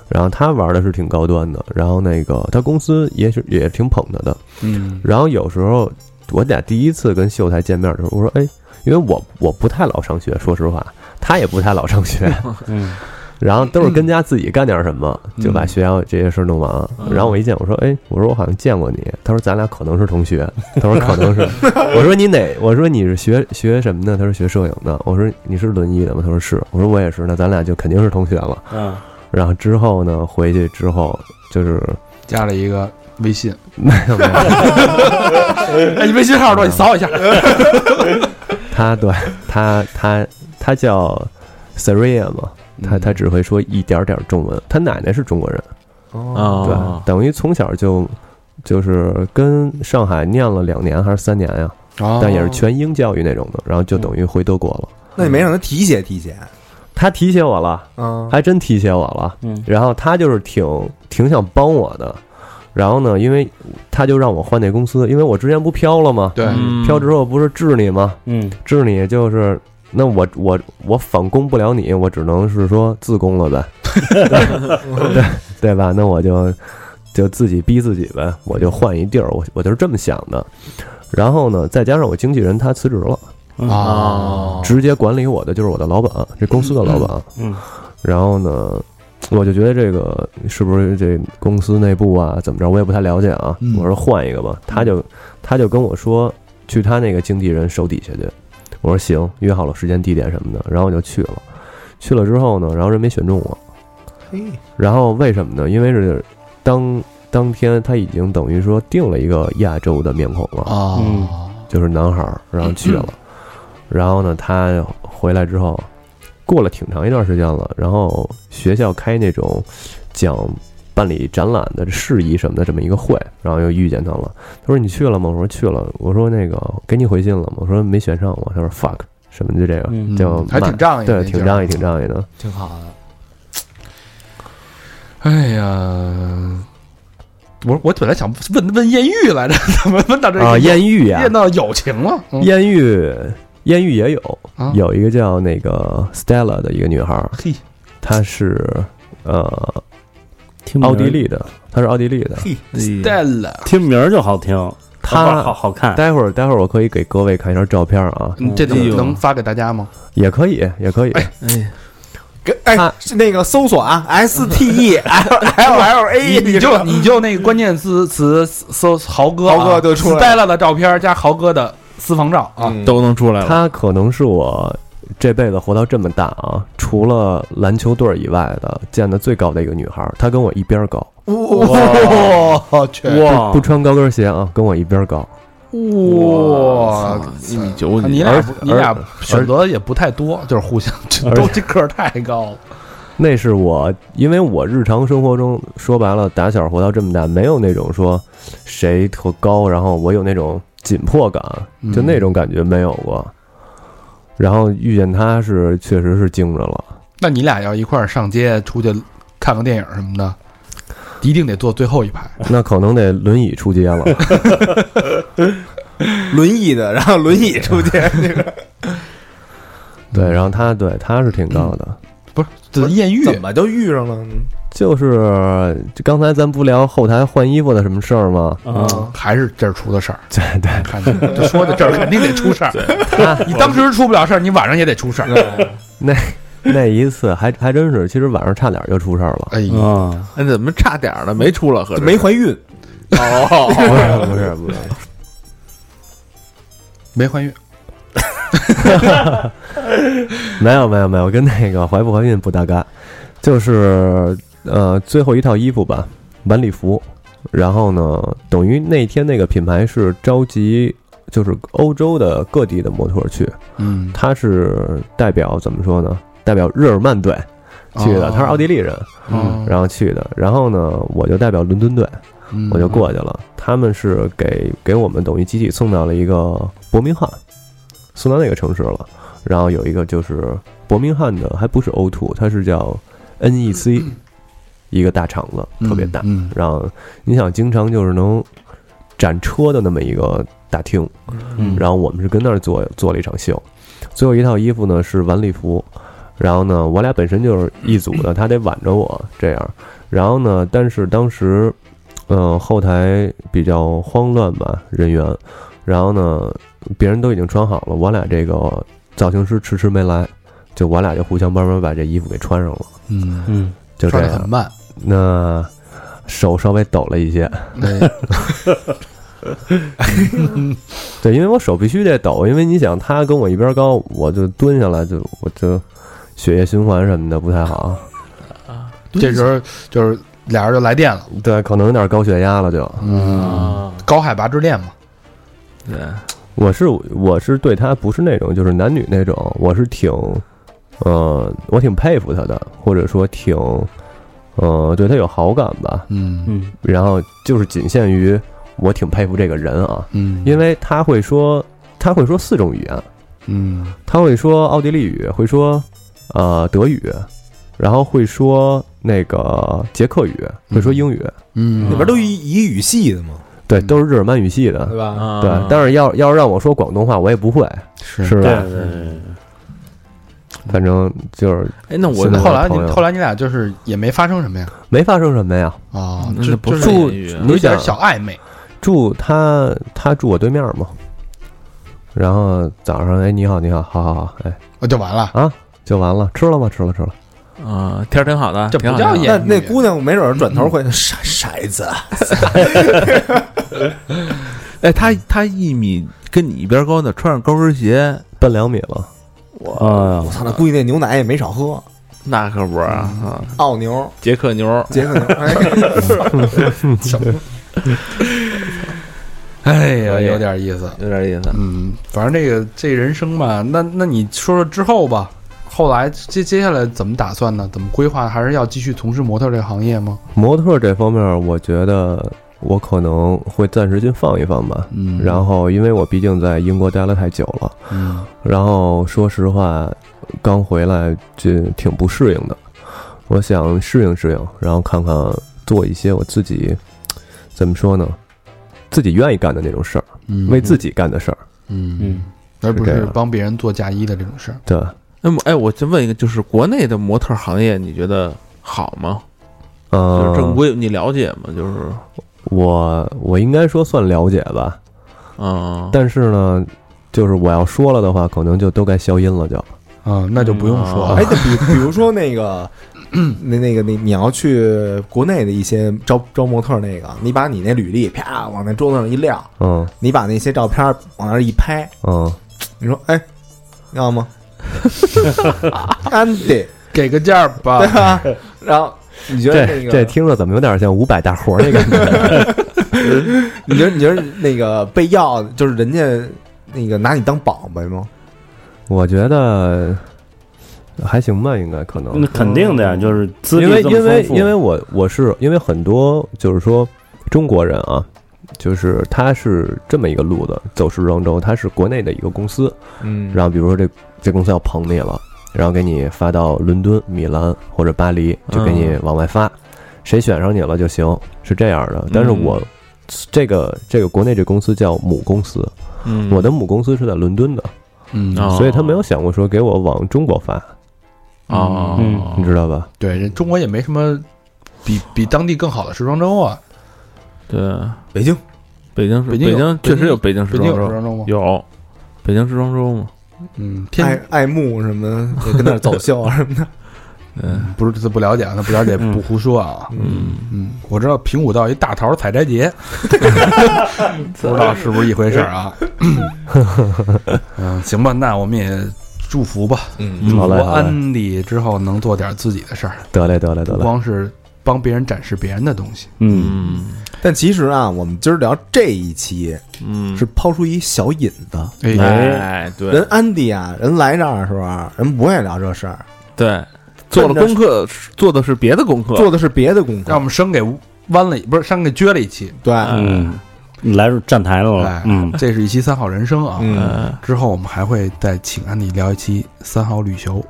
然后他玩的是挺高端的，然后那个他公司也是也挺捧她的，嗯然后有时候我俩第一次跟秀才见面的时候，我说：“哎，因为我我不太老上学，说实话，他也不太老上学。嗯，<laughs> 然后都是跟家自己干点什么，就把学校这些事儿弄完了。然后我一见，我说：“哎，我说我好像见过你。”他说：“咱俩可能是同学。” <laughs> 他说：“可能是。” <laughs> 我说：“你哪？我说你是学学什么的？”他说：“学摄影的。”我说：“你是轮椅的吗？”他说：“是。”我说：“我也是。”那咱俩就肯定是同学了。嗯，然后之后呢，回去之后就是加了一个微信，没有没有，哎，你微信号多少？你扫我一下。<laughs> 他对他他他叫 Saria 嘛，他他只会说一点点中文。他奶奶是中国人，啊，对，等于从小就就是跟上海念了两年还是三年呀，但也是全英教育那种的，然后就等于回德国了。那你没让他提携提携？他提携我了，嗯，还真提携我了。嗯然后他就是挺挺想帮我的，然后呢，因为他就让我换那公司，因为我之前不飘了吗？对，嗯飘之后不是治你吗？嗯治你就是那我我我反攻不了你，我只能是说自攻了呗，<laughs> <laughs> 对对吧？那我就就自己逼自己呗，我就换一地儿，我我就是这么想的。然后呢，再加上我经纪人他辞职了，啊，直接管理我的就是我的老板，这公司的老板。嗯然后呢，我就觉得这个是不是这公司内部啊怎么着，我也不太了解啊。嗯我说换一个吧，他就他就跟我说去他那个经纪人手底下去。我说行，约好了时间地点什么的，然后我就去了。去了之后呢，然后人没选中我，嘿，然后为什么呢？因为是当当天他已经等于说定了一个亚洲的面孔了，啊，就是男孩儿，然后去了，<clears throat> 然后呢，他回来之后，过了挺长一段时间了，然后学校开那种讲办理展览的事宜什么的这么一个会，然后又遇见他了。他说你去了吗？我说去了。我说那个给你回信了吗？我说没选上我。他说 fuck 什么就这个嗯就还挺仗义的，对，挺仗义，挺仗义的。挺好的。哎呀，我我本来想问问艳遇来着，怎 <laughs> 么问到这啊，艳遇呀变，到友情了？嗯艳遇，艳遇也有，啊有一个叫那个 Stella 的一个女孩儿，嘿，她是呃听奥地利的，他是奥地利的。Stella，，听名儿就好听，他好好看。待会儿待会儿我可以给各位看一下照片啊，嗯这能能发给大家吗？也可以，也可以。哎跟哎那个搜索啊，S T E L <laughs> L L A，<laughs> 你就你就那个关键词词搜豪哥啊，豪哥就出来了 Stella 的照片加豪哥的私房照啊，嗯都能出来了。他可能是我这辈子活到这么大啊，除了篮球队以外的见的最高的一个女孩儿。她跟我一边高，哇，去哇不穿高跟鞋啊，跟我一边高。哇，一米九几，你俩你俩选择也不太多，就是互相而都这个儿太高了。那是我，因为我日常生活中说白了，打小活到这么大，没有那种说谁特高，然后我有那种紧迫感，嗯就那种感觉没有过。然后遇见他是确实是惊着了，那你俩要一块儿上街出去看个电影什么的，一定得坐最后一排。那可能得轮椅出街了。<laughs> 轮椅的，然后轮椅出街，那个对，然后他对他是挺高的，不是，这艳遇怎么就遇上了？就是就刚才咱不聊后台换衣服的什么事儿吗？啊，还是这儿出的事儿？对 <laughs> 对，看见就说的这儿肯定得出事儿。他 <laughs> 你当时出不了事儿，你晚上也得出事儿。那那一次还还真是，其实晚上差点就出事儿了。哎呀，那，哎，怎么差点儿了？没出了，合着没怀孕，哦，<laughs> 不是不是不是，没怀孕，<laughs> 没有没有没有，跟那个怀不怀孕不搭嘎，就是呃最后一套衣服吧，晚礼服。然后呢，等于那天那个品牌是召集就是欧洲的各地的模特去，嗯，他是代表怎么说呢？代表日耳曼队去的，哦他是奥地利人，嗯然后去的。然后呢，我就代表伦敦队，嗯我就过去了。他们是给给我们等于集体送到了一个伯明翰，送到那个城市了。然后有一个就是伯明翰的，还不是 O two，它是叫 NEC，一个大厂子，特别大。嗯，然后你想，经常就是能展车的那么一个大厅，嗯然后我们是跟那儿做做了一场秀。最后一套衣服呢是晚礼服，然后呢，我俩本身就是一组的，他得挽着我这样。然后呢，但是当时，呃，后台比较慌乱吧，人员。然后呢，别人都已经穿好了，我俩这个造型师迟迟没来，就我俩就互相慢慢把这衣服给穿上了。嗯，就这样。很慢。那手稍微抖了一些，<laughs> 对，因为我手必须得抖，因为你想他跟我一边高，我就蹲下来就我就血液循环什么的不太好，这时候就是俩人就来电了。对，可能有点高血压了就。嗯，高海拔之恋嘛。对，我是我是对他不是那种就是男女那种，我是挺，呃，我挺佩服他的，或者说挺，呃，对他有好感吧。嗯。嗯。然后就是仅限于我挺佩服这个人啊，嗯。因为他会说他会说四种语言，嗯。他会说奥地利语，会说呃德语，然后会说那个捷克语，会说英语，嗯。里边都一一语系的嘛，对，都是日耳曼语系的对。吧？啊对，但是要要是让我说广东话，我也不会，是是吧？反正就是哎，那我后来你后来你俩就是也没发生什么呀？没发生什么呀。啊，就就是不是言语啊有一点小暧昧。住他他住我对面嘛，然后早上哎你好你好，好好好，哎那就完了啊。就完了，吃了吗？吃了吃了。啊，天儿挺好的，这不挺好那那姑娘没准儿转头会 <laughs> 骰骰子，<laughs> 哎，她她一米跟你一边高呢，穿上高跟鞋，奔两米了，我我，操，那估计那牛奶也没少喝，那可不是啊，啊。奥牛、捷克牛，捷克牛，哎，<laughs> 哎呀，有点意思。有点意思。嗯，反正这个这人生吧，那那你说说之后吧，后来接接下来怎么打算呢？怎么规划？还是要继续从事模特这个行业吗？模特这方面，我觉得我可能会暂时先放一放吧。嗯然后，因为我毕竟在英国待了太久了，嗯然后说实话，刚回来就挺不适应的。我想适应适应，然后看看做一些我自己怎么说呢，自己愿意干的那种事儿，嗯为自己干的事儿。嗯嗯，而不是帮别人做嫁衣的这种事儿。对，那么，哎，我就问一个，就是国内的模特行业，你觉得好吗？就是呃，正规，你了解吗？就是，我我应该说算了解吧，啊，但是呢，就是我要说了的话，可能就都该消音了就。啊，那就不用说了。哎，那比比如说那个，<clears throat> 那那个那你要去国内的一些招招模特那个，你把你那履历啪往那桌子上一撂，嗯你把那些照片往那儿一拍，嗯，你说哎，要吗？<laughs> 安迪，给个价吧对。吧？然后你觉得那个，这这听着怎么有点像五百大活那感觉？<laughs> 你觉得你觉得那个被要就是人家那个拿你当宝贝吗？我觉得还行吧，应该可能那。肯定的呀，就是资历因为因为因为我我是因为很多就是说中国人啊，就是他是这么一个路子，走时装周，他是国内的一个公司，嗯。然后比如说这这公司要捧你了，然后给你发到伦敦、米兰或者巴黎，就给你往外发，谁选上你了就行，是这样的。但是我这个这个国内这公司叫母公司，嗯，我的母公司是在伦敦的，嗯。哦。所以他没有想过说给我往中国发，啊，嗯你知道吧？对，人中国也没什么比比当地更好的时装周啊。对，北京。北京是北京有北京确实有北京时北京有装周，时装周吗？有。北京时装周吗？嗯，爱天爱慕什么也跟那儿走秀啊什么的，<laughs> 嗯不是这不了解啊，那不了解嗯。不胡说啊。嗯，嗯，我知道平谷道一大桃采摘节，<laughs> 不知道是不是一回事儿啊？<laughs> 嗯，行吧，那我们也祝福吧，嗯。祝福好嘞。好嘞安迪之后能做点自己的事儿，得嘞得嘞得不嘞，光是帮别人展示别人的东西。嗯，嗯但其实啊，我们今儿聊这一期嗯，是抛出一小引子。哎，哎，对。人安迪啊，人来这儿的时候啊，人不会聊这事儿，对，做了功课，做的是别的功课，做的是别的功课。让我们生给弯了，不是生给撅了一期。对，嗯，来站台了。哎，嗯，这是一期三好人生啊。嗯，嗯，之后我们还会再请安迪聊一期三好旅游，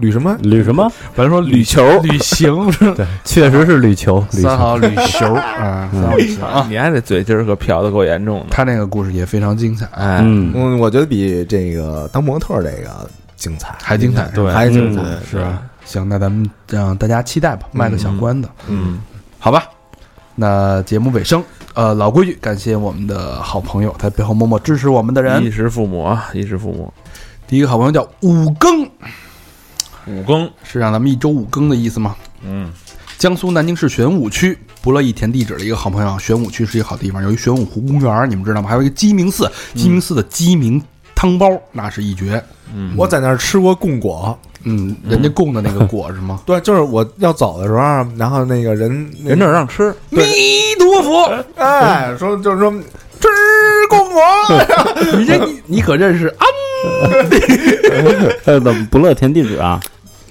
捋什么？旅什么？反正说旅球，旅行是吧 <laughs> 对，确实是旅球。<laughs> 三好旅球 <laughs> 啊，三好旅行啊。你还得嘴今儿可瓢的够严重的，他那个故事也非常精彩，哎，嗯，嗯，我觉得比这个当模特这个精彩，还精彩对还精彩嗯，是吧？行，那咱们让大家期待吧，卖个小关子，嗯，好吧？那节目尾声，呃，老规矩，感谢我们的好朋友在背后默默支持我们的人衣。食父母啊，衣食父母，第一个好朋友叫五更，五更，是让咱们一周五更的意思吗？嗯，江苏南京市玄武区不乐意填地址的一个好朋友，玄武区是一个好地方，有一玄武湖公园，你们知道吗？还有一个鸡鸣寺，鸡鸣寺的鸡鸣汤包那是一绝。我在那儿吃过贡果，嗯，人家供的那个果是吗？<laughs> 对，就是我要走的时候，然后那个人人这儿让吃，弥陀佛，哎说就是说吃供果，你这你你可认识啊？<laughs> 呃，怎么不乐填地址啊？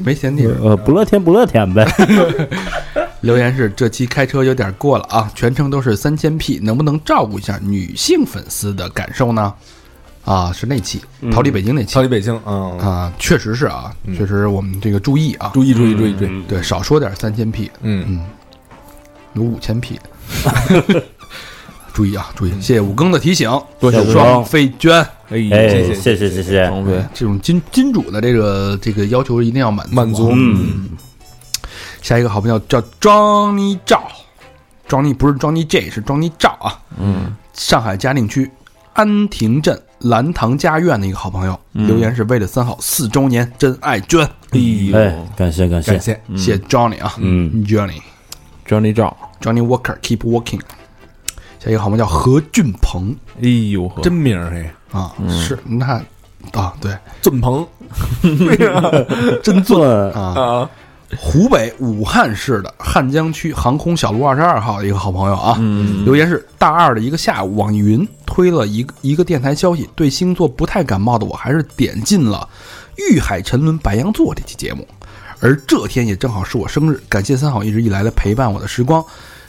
没嫌弃。呃，不乐天不乐天呗。<laughs> 留言是这期开车有点过了啊，全程都是三千 P，能不能照顾一下女性粉丝的感受呢？啊，是那期嗯逃离北京那期。逃离北京，嗯，啊，确实是啊，确实我们这个注意啊，注意注意注意注意，嗯对，少说点三千 P，嗯，嗯，有五千 P，<laughs> 注意啊，注意，谢谢五更的提醒，多谢多谢双飞娟，哎谢，谢谢谢谢谢。这种金金主的这个这个要求一定要满足。啊满足嗯，下一个好朋友叫 Johnny 赵，Johnny 不是 Johnny J，是 Johnny 赵啊，嗯，上海嘉定区安亭镇兰塘家苑的一个好朋友，嗯。留言是为了三好四周年，真爱娟，哎呦。哎，感谢感谢。感。谢，嗯。谢谢 Johnny 啊，嗯，Johnny。，Johnny 赵，Johnny Walker keep walking。下一个好朋友叫何俊鹏哎呦呵，真名儿嘿，啊，嗯是那啊，对，俊鹏 <laughs> 真俊啊，啊，湖北武汉市的汉江区航空小路二十二号的一个好朋友啊，嗯，留言是大二的一个下午，网易云推了一个一个电台消息，对星座不太感冒的我，还是点进了《遇海沉沦白羊座》这期节目。而这天也正好是我生日，感谢三好一直以来的陪伴我的时光。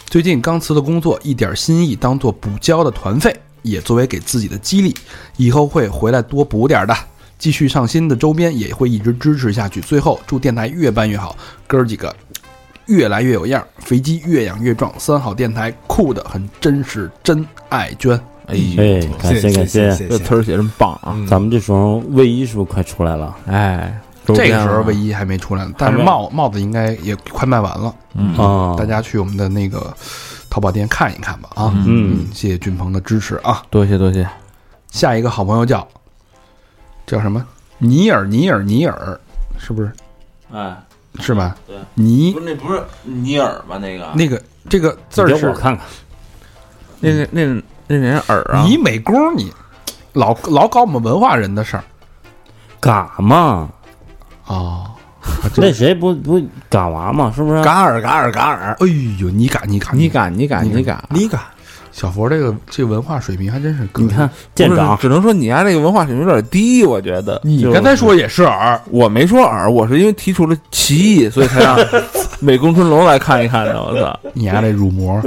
最近刚辞了工作，一点心意当做补交的团费，也作为给自己的激励，以后会回来多补点儿的。继续上新的周边，也会一直支持下去。最后，祝电台越办越好，哥儿几个越来越有样儿，肥鸡越养越壮。三好电台酷的很真是，真爱娟。哎感谢感谢谢。这词儿写真棒啊！嗯咱们这时候卫衣是不是快出来了？哎，这个时候卫衣还没出来呢，但是帽帽子应该也快卖完了。嗯啊，大家去我们的那个淘宝店看一看吧啊。嗯，谢谢俊鹏的支持啊。多谢多谢，下一个好朋友叫叫什么？尼尔尼尔尼尔，是不是？哎，是吧？对，尼不是那不是尼尔吧？那个那个这个字儿是我看看。那个那个那人耳啊，你美工，你老老搞我们文化人的事儿嘎嘛，啊。<laughs> 那谁不不嘎娃嘛？是不是？嘎尔嘎尔嘎尔，哎呦，你敢你敢你敢你敢你你敢，你敢？小佛这个这文化水平还真是。你看舰长，只能说你家这个文化水平有点低，我觉得。你刚才说也是耳，我没说耳，我是因为提出了歧义，所以才让美工春龙来看一看的。我操！你家这乳膜。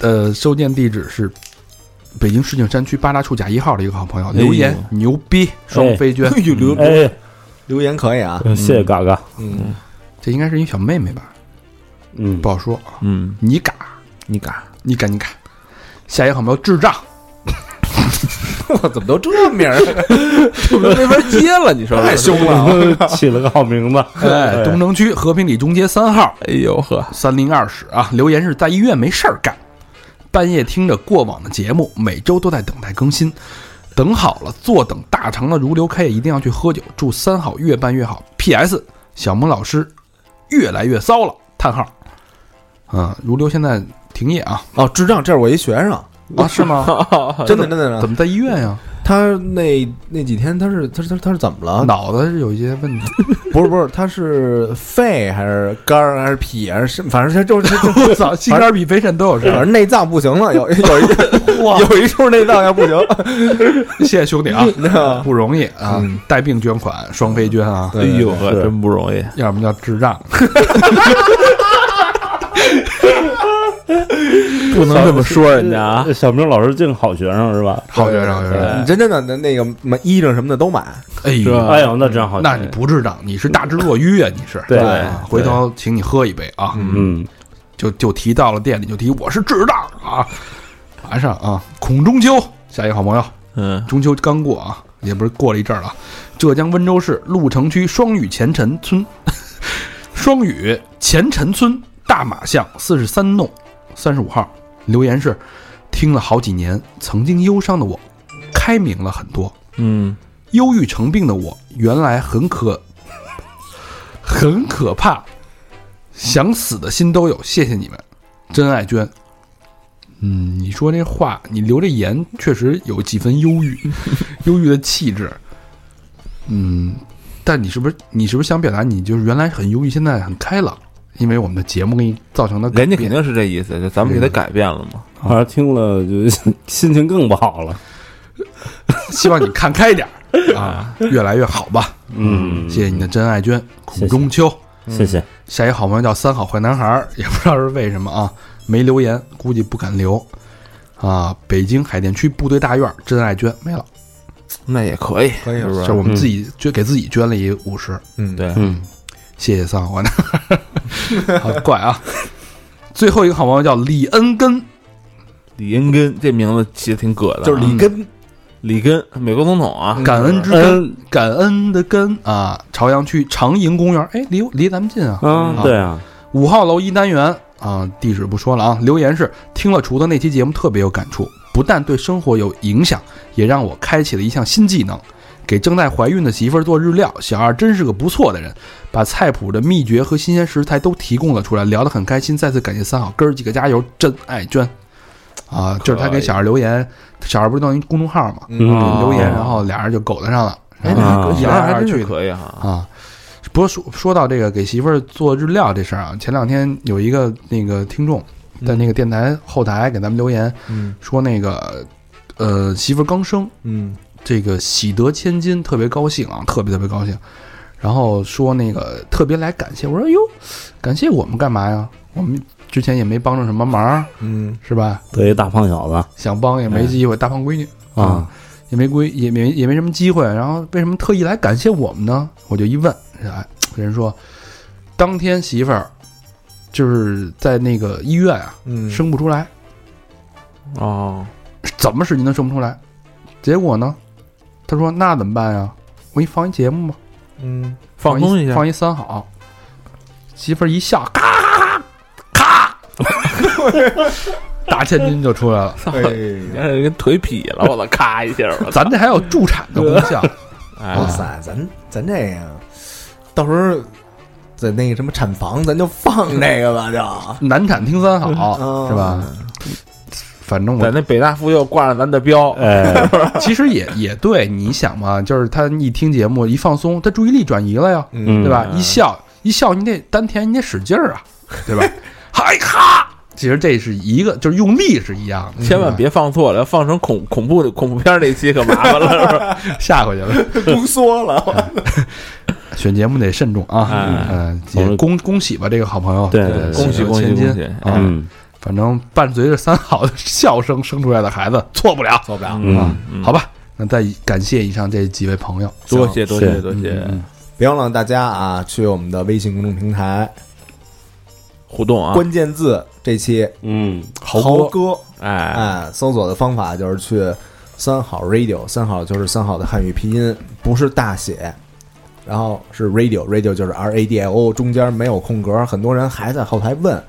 呃，收件地址是北京市景山区八大处甲一号的一个好朋友留言，牛逼，双飞娟，哎呦留哎，留言可以啊，谢谢嘎嘎。嗯，这应该是一小妹妹吧？嗯不，好说。嗯，你嘎，你嘎？你嘎，你嘎。下一个好朋友智障，<laughs> 我怎么都这名儿？没法接了，你说太凶了，起了个好名字。<laughs> 哎，东城区和平里中街三号哎呦呵，三零二室啊，留言是在医院没事儿干，半夜听着过往的节目，每周都在等待更新，等好了，坐等大肠的如流开业一定要去喝酒，祝三好越办越好。P.S. 小萌老师越来越骚了，叹号。啊，如流现在停业啊哦，智障，这是我一学生，啊是吗？<laughs> 真的真的真的怎。么在医院呀？他那那几天他是他是他是他是怎么了？脑子是有一些问题。<laughs> 不是不是，他是肺还是肝儿还是脾还是肾？反正他就是他就 <laughs> 我操，心肝脾肺肾都有事儿。反正内脏不行了，有有一 <laughs> 有一处内脏要不行，谢谢兄弟啊？不容易啊嗯，带病捐款，双飞捐啊，哎呦呵，是真不容易。要么叫智障。不能这么说人家啊！小明老师净好学生是吧？好学生，好学生。你真正的那那个买衣裳什么的都买，哎呦，哎呦，那真好。那你不智障，你是大智若愚啊！你是对啊回头请你喝一杯啊！嗯，就就提到了店里，就提我是智障啊！马上啊，孔中秋，下一个好朋友，嗯，中秋刚过啊，也不是过了一阵儿了。浙江温州市鹿城区双屿前陈村，<laughs> 双屿前陈村大马巷四十三弄三十五号，留言是：听了好几年，曾经忧伤的我，开明了很多。嗯，忧郁成病的我，原来很可 <laughs> 很可怕，想死的心都有。谢谢你们，真爱娟。嗯，你说这话，你留这言确实有几分忧郁，<laughs> 忧郁的气质。嗯，但你是不是你是不是想表达你就是原来很忧郁，现在很开朗？因为我们的节目给你造成的人家肯定是这意思，就咱们给他改变了嘛。反正听了就心情更不好了。希望你看开点儿 <laughs> 啊，越来越好吧。嗯，谢谢你的真爱娟，苦中秋。谢谢。下一个好朋友叫三好坏男孩儿，<laughs> 也不知道是为什么啊，没留言，估计不敢留。啊，北京海淀区部队大院，真爱娟没了，那也可以，可以是不是？是我们自己捐给自己捐了一五十，嗯，对，嗯，谢谢三 <laughs> 好坏男孩儿，好怪啊。最后一个好朋友叫李恩根，李恩根这名字起的挺葛的啊，就是里根，里根，美国总统啊，感恩之根，嗯。感恩的根。啊，朝阳区长营公园，哎，离离咱们近啊，嗯，对啊，五号楼一单元啊，地址不说了啊。留言是听了厨子那期节目特别有感触，不但对生活有影响，也让我开启了一项新技能。给正在怀孕的媳妇儿做日料，小二真是个不错的人，把菜谱的秘诀和新鲜食材都提供了出来，聊得很开心。再次感谢三好哥儿几个加油，真爱娟啊！就是他给小二留言，小二不是弄一公众号嘛，嗯嗯留言，然后俩人就勾搭上了，哎，然后啊一小二还真。可以哈，啊。不过说说到这个给媳妇儿做日料这事儿啊，前两天有一个那个听众在那个电台后台给咱们留言嗯说，那个呃媳妇儿刚生，嗯这个喜得千金，特别高兴啊，特别特别高兴。然后说那个特别来感谢，我说哟，感谢我们干嘛呀？我们之前也没帮着什么忙，嗯。是吧？对一大胖小子。想帮也没机会，大胖闺女。啊，也没闺也没也没什么机会，然后为什么特意来感谢我们呢？我就一问，哎，人说当天媳妇儿就是在那个医院啊嗯，生不出来，哦，怎么使劲都生不出来，结果呢，他说那怎么办呀？我给你放一节目吧，嗯放松一下，放一三好，媳妇儿一笑，咔咔咔，大 <laughs> 千金就出来了。哎你看人腿劈了，我操，咔一下，咱这还有助产的功效，哎。哇塞，咱咱这个到时候在那个什么产房，咱就放这个吧，就。<laughs> 难产听三好嗯。是吧？反正我在那北大妇幼挂上咱的标，哎，<laughs> 其实也也对，你想嘛，<laughs> 就是他一听节目一放松，他注意力转移了呀，嗯对吧？一笑一笑，你得丹田，你得使劲儿啊，对吧？<laughs> 嗨哈，其实这是一个，就是用力是一样的，千万别放错了，要放成恐恐怖的恐怖片儿那期可麻烦了，是吧？吓回去了。宫缩了。选节目得慎重啊，哎嗯，也恭恭喜吧，这个好朋友，对对对恭喜恭喜千金恭喜啊！嗯反正伴随着三好的笑声生出来的孩子，错不了，错不了。啊。嗯，嗯好吧？那再感谢以上这几位朋友，多谢多谢多谢。嗯别忘了大家啊，去我们的微信公众平台，互动啊，关键字这期嗯，豪豪哥。哥，哎，哎，搜索的方法就是去三好 radio，三好就是三好的汉语拼音，不是大写，然后是 radio，radio 就是 R A D I O，中间没有空格，很多人还在后台问。嗯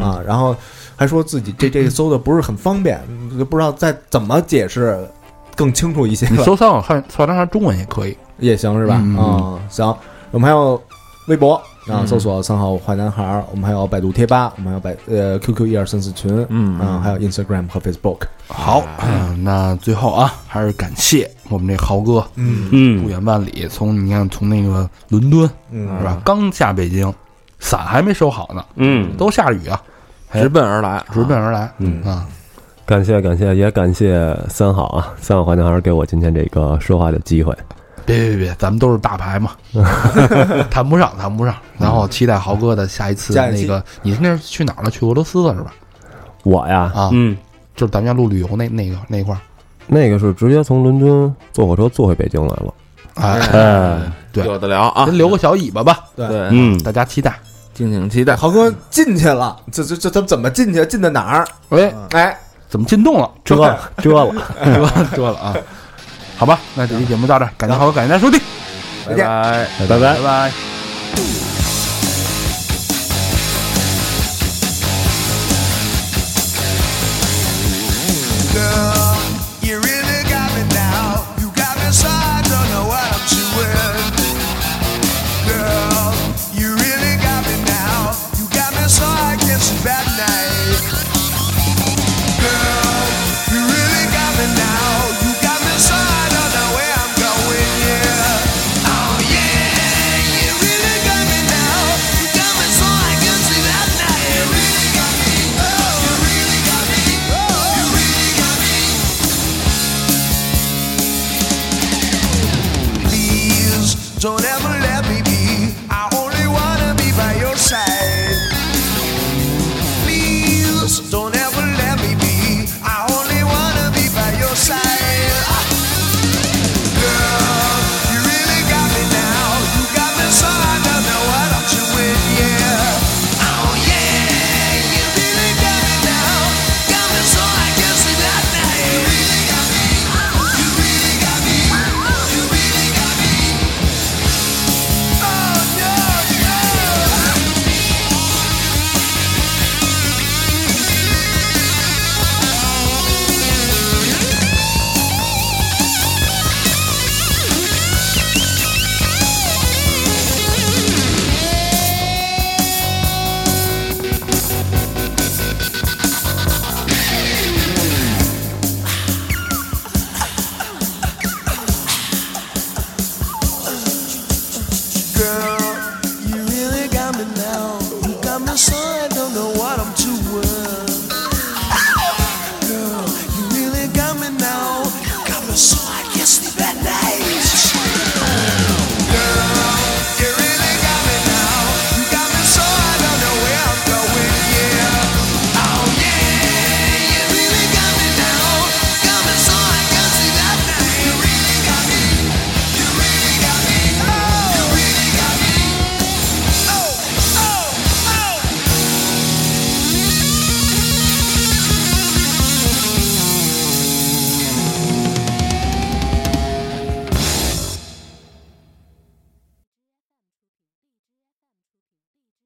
啊，然后还说自己这这搜的不是很方便，就不知道再怎么解释更清楚一些。了，搜三好汉少张啥中文也可以，也行是吧？嗯。啊，行，我们还有微博啊，嗯。搜索三好坏男孩儿，我们还有百度贴吧，我们还有百呃 QQ 一二三四群，嗯。啊，还有 Instagram 和 Facebook，好，嗯，那最后啊，还是感谢我们这豪哥嗯。嗯不嗯，远万里，从你看从那个伦敦嗯。是吧，刚下北京，伞还没收好呢，嗯，都下雨啊，直奔而来，直奔而来，嗯。啊，感谢感谢，也感谢三好啊，三好环境还是给我今天这个说话的机会。别别别，咱们都是大牌嘛，<laughs> 谈不上谈不上。然后期待豪哥的下一次下一期。那个，你那是去哪儿了？去俄罗斯了是吧？我呀，啊，嗯，就是咱们要录旅游那那个那块儿，那个是直接从伦敦坐火车坐回北京来了。哎，哎，对。有的聊啊，您留个小尾巴吧，对对，嗯，大家期待。敬请期待。豪哥进去了，这这这他怎么进去？进的哪儿？喂，哎，怎么进洞了？遮了遮了，遮 <laughs> 遮了啊！好吧，那这期节目到这儿，感谢豪哥，感谢大家收听，再见。拜。拜拜拜。拜。